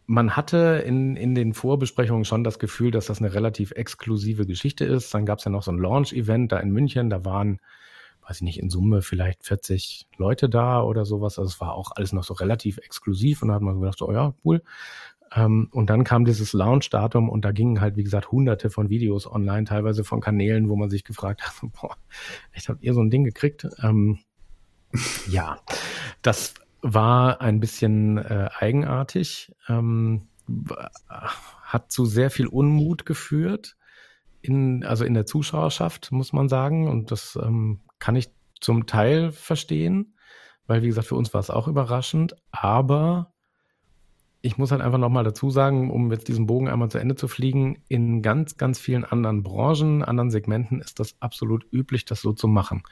man hatte in, in den Vorbesprechungen schon das Gefühl, dass das eine relativ exklusive Geschichte ist. Dann gab es ja noch so ein Launch-Event da in München, da waren weiß ich nicht, in Summe vielleicht 40 Leute da oder sowas. Also es war auch alles noch so relativ exklusiv und da hat man gedacht, so, oh ja, cool. Ähm, und dann kam dieses Launch-Datum und da gingen halt, wie gesagt, hunderte von Videos online, teilweise von Kanälen, wo man sich gefragt hat, boah, echt habt ihr so ein Ding gekriegt? Ähm, ja, das war ein bisschen äh, eigenartig, ähm, hat zu sehr viel Unmut geführt, in, also in der Zuschauerschaft, muss man sagen. Und das ähm, kann ich zum Teil verstehen, weil, wie gesagt, für uns war es auch überraschend. Aber ich muss halt einfach nochmal dazu sagen, um jetzt diesen Bogen einmal zu Ende zu fliegen, in ganz, ganz vielen anderen Branchen, anderen Segmenten ist das absolut üblich, das so zu machen.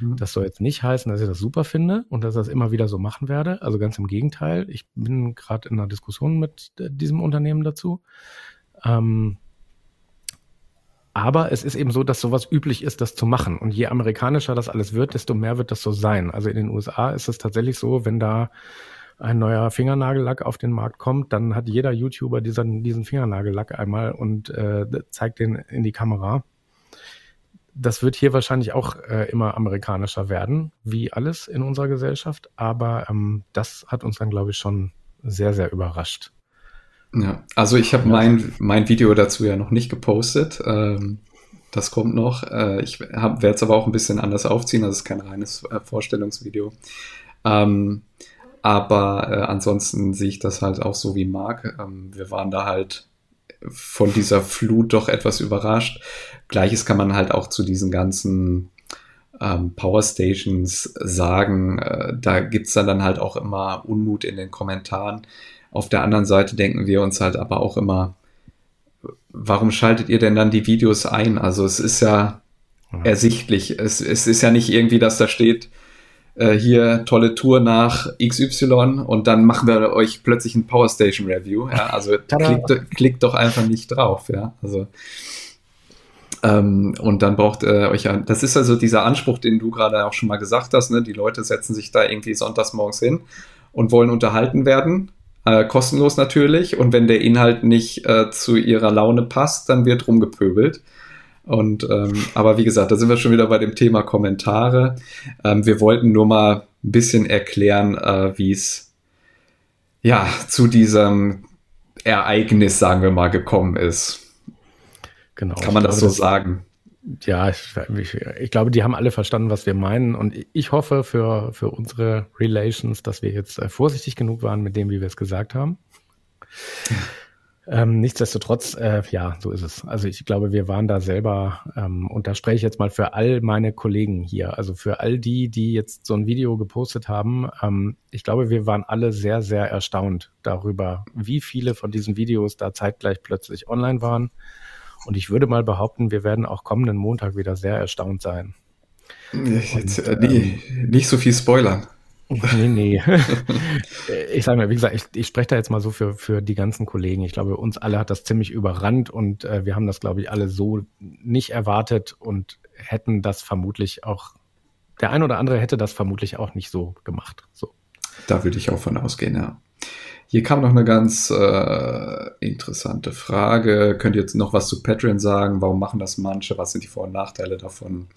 Mhm. Das soll jetzt nicht heißen, dass ich das super finde und dass ich das immer wieder so machen werde. Also ganz im Gegenteil. Ich bin gerade in einer Diskussion mit äh, diesem Unternehmen dazu. Ähm, aber es ist eben so, dass sowas üblich ist, das zu machen. Und je amerikanischer das alles wird, desto mehr wird das so sein. Also in den USA ist es tatsächlich so, wenn da ein neuer Fingernagellack auf den Markt kommt, dann hat jeder YouTuber diesen, diesen Fingernagellack einmal und äh, zeigt den in die Kamera. Das wird hier wahrscheinlich auch äh, immer amerikanischer werden, wie alles in unserer Gesellschaft. Aber ähm, das hat uns dann, glaube ich, schon sehr, sehr überrascht. Ja, also ich habe mein, mein Video dazu ja noch nicht gepostet. Ähm, das kommt noch. Äh, ich werde es aber auch ein bisschen anders aufziehen. Das ist kein reines äh, Vorstellungsvideo. Ähm, aber äh, ansonsten sehe ich das halt auch so wie Marc. Ähm, wir waren da halt von dieser Flut doch etwas überrascht. Gleiches kann man halt auch zu diesen ganzen ähm, Power Stations sagen. Äh, da gibt's dann, dann halt auch immer Unmut in den Kommentaren. Auf der anderen Seite denken wir uns halt aber auch immer, warum schaltet ihr denn dann die Videos ein? Also es ist ja, ja. ersichtlich. Es, es ist ja nicht irgendwie, dass da steht, äh, hier tolle Tour nach XY und dann machen wir euch plötzlich ein Power Station Review. Ja? Also klickt, klickt doch einfach nicht drauf. Ja? Also ähm, und dann braucht äh, euch ein, das ist also dieser Anspruch, den du gerade auch schon mal gesagt hast, ne? die Leute setzen sich da irgendwie sonntags morgens hin und wollen unterhalten werden, äh, kostenlos natürlich und wenn der Inhalt nicht äh, zu ihrer Laune passt, dann wird rumgepöbelt. Und ähm, aber wie gesagt, da sind wir schon wieder bei dem Thema Kommentare. Ähm, wir wollten nur mal ein bisschen erklären, äh, wie es ja zu diesem Ereignis, sagen wir mal, gekommen ist. Genau. Kann man das so das, sagen? Ja, ich, ich, ich, glaube, die haben alle verstanden, was wir meinen. Und ich hoffe für, für unsere Relations, dass wir jetzt äh, vorsichtig genug waren mit dem, wie wir es gesagt haben. Ähm, nichtsdestotrotz, äh, ja, so ist es. Also ich glaube, wir waren da selber, ähm, und da spreche ich jetzt mal für all meine Kollegen hier, also für all die, die jetzt so ein Video gepostet haben. Ähm, ich glaube, wir waren alle sehr, sehr erstaunt darüber, wie viele von diesen Videos da zeitgleich plötzlich online waren. Und ich würde mal behaupten, wir werden auch kommenden Montag wieder sehr erstaunt sein. Jetzt, und, äh, ähm, nicht so viel spoilern. Nee, nee. ich sage mal, wie gesagt, ich, ich spreche da jetzt mal so für, für die ganzen Kollegen. Ich glaube, uns alle hat das ziemlich überrannt und äh, wir haben das, glaube ich, alle so nicht erwartet und hätten das vermutlich auch, der ein oder andere hätte das vermutlich auch nicht so gemacht. So. Da würde ich auch von ausgehen, ja. Hier kam noch eine ganz äh, interessante Frage. Könnt ihr jetzt noch was zu Patreon sagen? Warum machen das manche? Was sind die Vor- und Nachteile davon?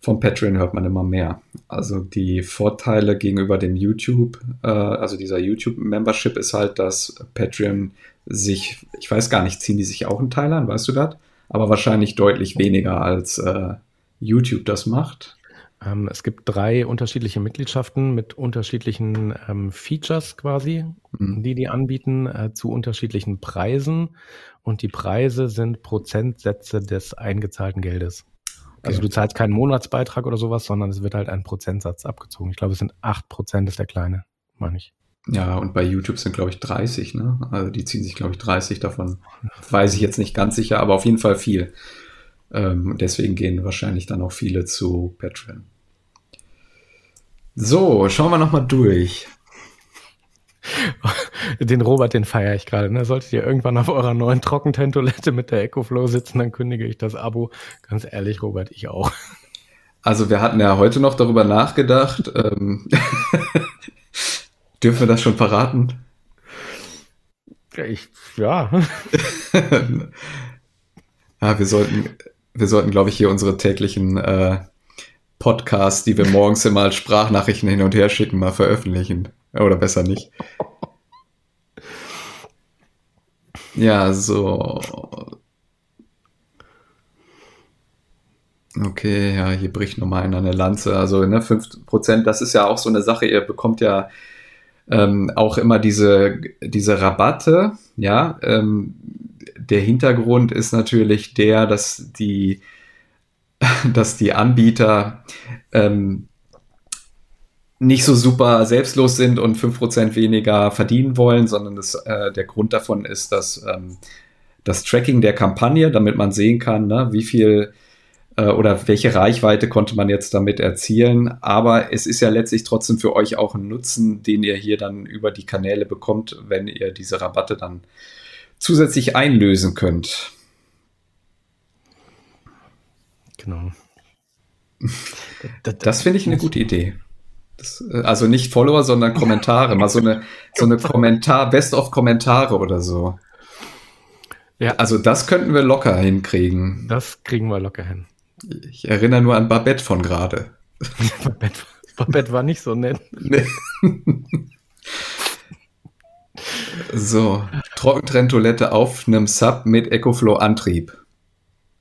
Vom Patreon hört man immer mehr. Also die Vorteile gegenüber dem YouTube, äh, also dieser YouTube-Membership ist halt, dass Patreon sich, ich weiß gar nicht, ziehen die sich auch einen Teil an, weißt du das? Aber wahrscheinlich deutlich weniger als äh, YouTube das macht. Ähm, es gibt drei unterschiedliche Mitgliedschaften mit unterschiedlichen ähm, Features quasi, mhm. die die anbieten äh, zu unterschiedlichen Preisen. Und die Preise sind Prozentsätze des eingezahlten Geldes. Also du zahlst keinen Monatsbeitrag oder sowas, sondern es wird halt ein Prozentsatz abgezogen. Ich glaube, es sind acht Prozent ist der kleine, meine ich. Ja, und bei YouTube sind, glaube ich, 30, ne? Also die ziehen sich, glaube ich, 30 davon. Weiß ich jetzt nicht ganz sicher, aber auf jeden Fall viel. Ähm, deswegen gehen wahrscheinlich dann auch viele zu Patreon. So, schauen wir nochmal durch. Den Robert, den feiere ich gerade. Ne? Solltet ihr irgendwann auf eurer neuen Trockententoilette mit der EcoFlow sitzen, dann kündige ich das Abo. Ganz ehrlich, Robert, ich auch. Also wir hatten ja heute noch darüber nachgedacht. Ähm, dürfen wir das schon verraten? Ich, ja. ja, wir sollten, wir sollten, glaube ich, hier unsere täglichen äh, Podcasts, die wir morgens immer als Sprachnachrichten hin und her schicken, mal veröffentlichen. Oder besser nicht. Ja, so. Okay, ja, hier bricht nochmal einer eine Lanze. Also, ne, 5%, das ist ja auch so eine Sache. Ihr bekommt ja ähm, auch immer diese, diese Rabatte. Ja, ähm, der Hintergrund ist natürlich der, dass die, dass die Anbieter ähm, nicht so super selbstlos sind und 5% weniger verdienen wollen, sondern das, äh, der Grund davon ist, dass ähm, das Tracking der Kampagne, damit man sehen kann, ne, wie viel äh, oder welche Reichweite konnte man jetzt damit erzielen. Aber es ist ja letztlich trotzdem für euch auch ein Nutzen, den ihr hier dann über die Kanäle bekommt, wenn ihr diese Rabatte dann zusätzlich einlösen könnt. Genau. Das, das finde ich eine gute Idee. Das, äh, also nicht Follower, sondern Kommentare. Mal so eine, so eine Kommentar, Best of Kommentare oder so. Ja. Also das könnten wir locker hinkriegen. Das kriegen wir locker hin. Ich erinnere nur an Babette von gerade. Babette, Babette war nicht so nett. Nee. so, Trockentrenntoilette auf einem Sub mit EcoFlow-Antrieb.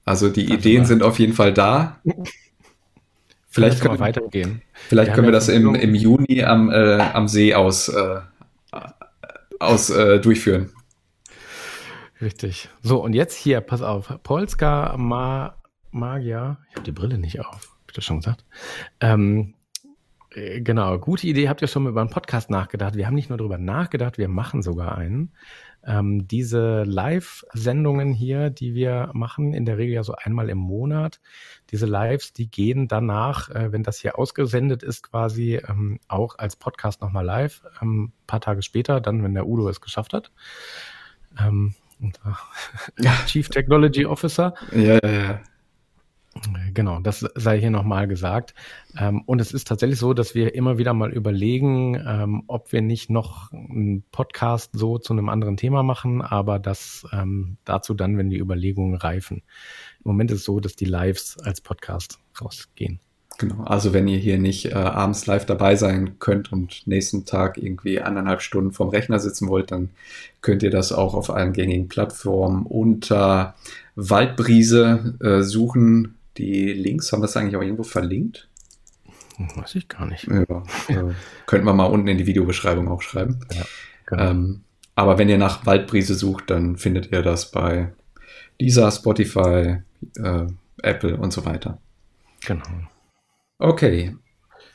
Also die das Ideen sind auf jeden Fall da. Vielleicht können wir weitergehen. Vielleicht wir können wir das im, im Juni am, äh, am See aus, äh, aus äh, durchführen. Richtig. So, und jetzt hier, pass auf. Polska Ma Magier. Ich habe die Brille nicht auf. Hab ich das schon gesagt? Ähm, äh, genau, gute Idee. Habt ihr schon über einen Podcast nachgedacht? Wir haben nicht nur darüber nachgedacht, wir machen sogar einen. Ähm, diese Live-Sendungen hier, die wir machen, in der Regel ja so einmal im Monat, diese Lives, die gehen danach, äh, wenn das hier ausgesendet ist, quasi ähm, auch als Podcast nochmal live, ähm, paar Tage später, dann, wenn der Udo es geschafft hat. Ähm, ja. Chief Technology Officer. Ja, ja, ja. Genau, das sei hier nochmal gesagt. Ähm, und es ist tatsächlich so, dass wir immer wieder mal überlegen, ähm, ob wir nicht noch einen Podcast so zu einem anderen Thema machen, aber das ähm, dazu dann, wenn die Überlegungen reifen. Im Moment ist es so, dass die Lives als Podcast rausgehen. Genau, also wenn ihr hier nicht äh, abends live dabei sein könnt und nächsten Tag irgendwie anderthalb Stunden vom Rechner sitzen wollt, dann könnt ihr das auch auf allen gängigen Plattformen unter Waldbrise äh, suchen die Links, haben wir es eigentlich auch irgendwo verlinkt? Weiß ich gar nicht. Ja, äh, könnten wir mal unten in die Videobeschreibung auch schreiben. Ja, genau. ähm, aber wenn ihr nach Waldbrise sucht, dann findet ihr das bei dieser Spotify, äh, Apple und so weiter. Genau. Okay.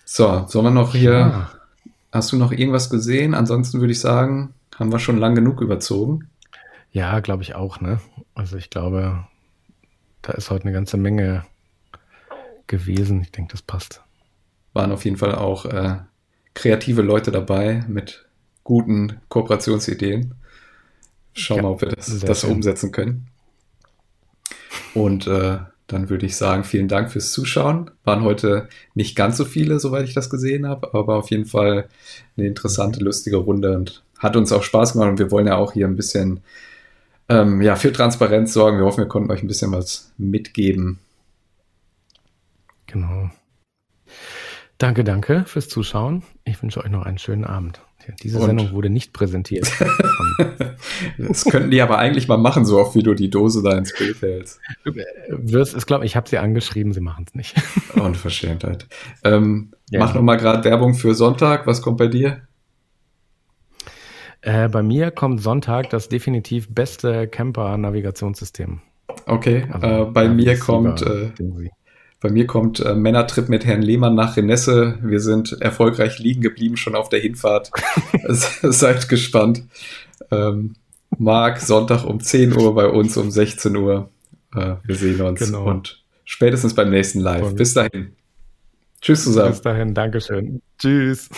So, sollen wir noch hier. Ja. Hast du noch irgendwas gesehen? Ansonsten würde ich sagen, haben wir schon lang genug überzogen. Ja, glaube ich auch, ne? Also ich glaube, da ist heute eine ganze Menge gewesen. Ich denke, das passt. Waren auf jeden Fall auch äh, kreative Leute dabei mit guten Kooperationsideen. Schauen wir ja, mal, ob wir das, das umsetzen können. Und äh, dann würde ich sagen, vielen Dank fürs Zuschauen. Waren heute nicht ganz so viele, soweit ich das gesehen habe, aber auf jeden Fall eine interessante, lustige Runde und hat uns auch Spaß gemacht. Und wir wollen ja auch hier ein bisschen ähm, ja, für Transparenz sorgen. Wir hoffen, wir konnten euch ein bisschen was mitgeben. Genau. Danke, danke fürs Zuschauen. Ich wünsche euch noch einen schönen Abend. Diese Und? Sendung wurde nicht präsentiert. das könnten die aber eigentlich mal machen, so oft wie du die Dose da ins Bild hältst. Wirst, ich glaube, ich habe sie angeschrieben, sie machen es nicht. Unverschämtheit. Ähm, ja, mach nochmal gerade Werbung für Sonntag. Was kommt bei dir? Äh, bei mir kommt Sonntag das definitiv beste Camper-Navigationssystem. Okay, also, äh, bei, mir kommt, äh, bei mir kommt äh, Männertrip mit Herrn Lehmann nach Renesse. Wir sind erfolgreich liegen geblieben schon auf der Hinfahrt. Seid gespannt. Ähm, Marc, Sonntag um 10 Uhr bei uns, um 16 Uhr. Äh, wir sehen uns genau. und spätestens beim nächsten Live. Bis dahin. Tschüss zusammen. Bis dahin, Dankeschön. Tschüss.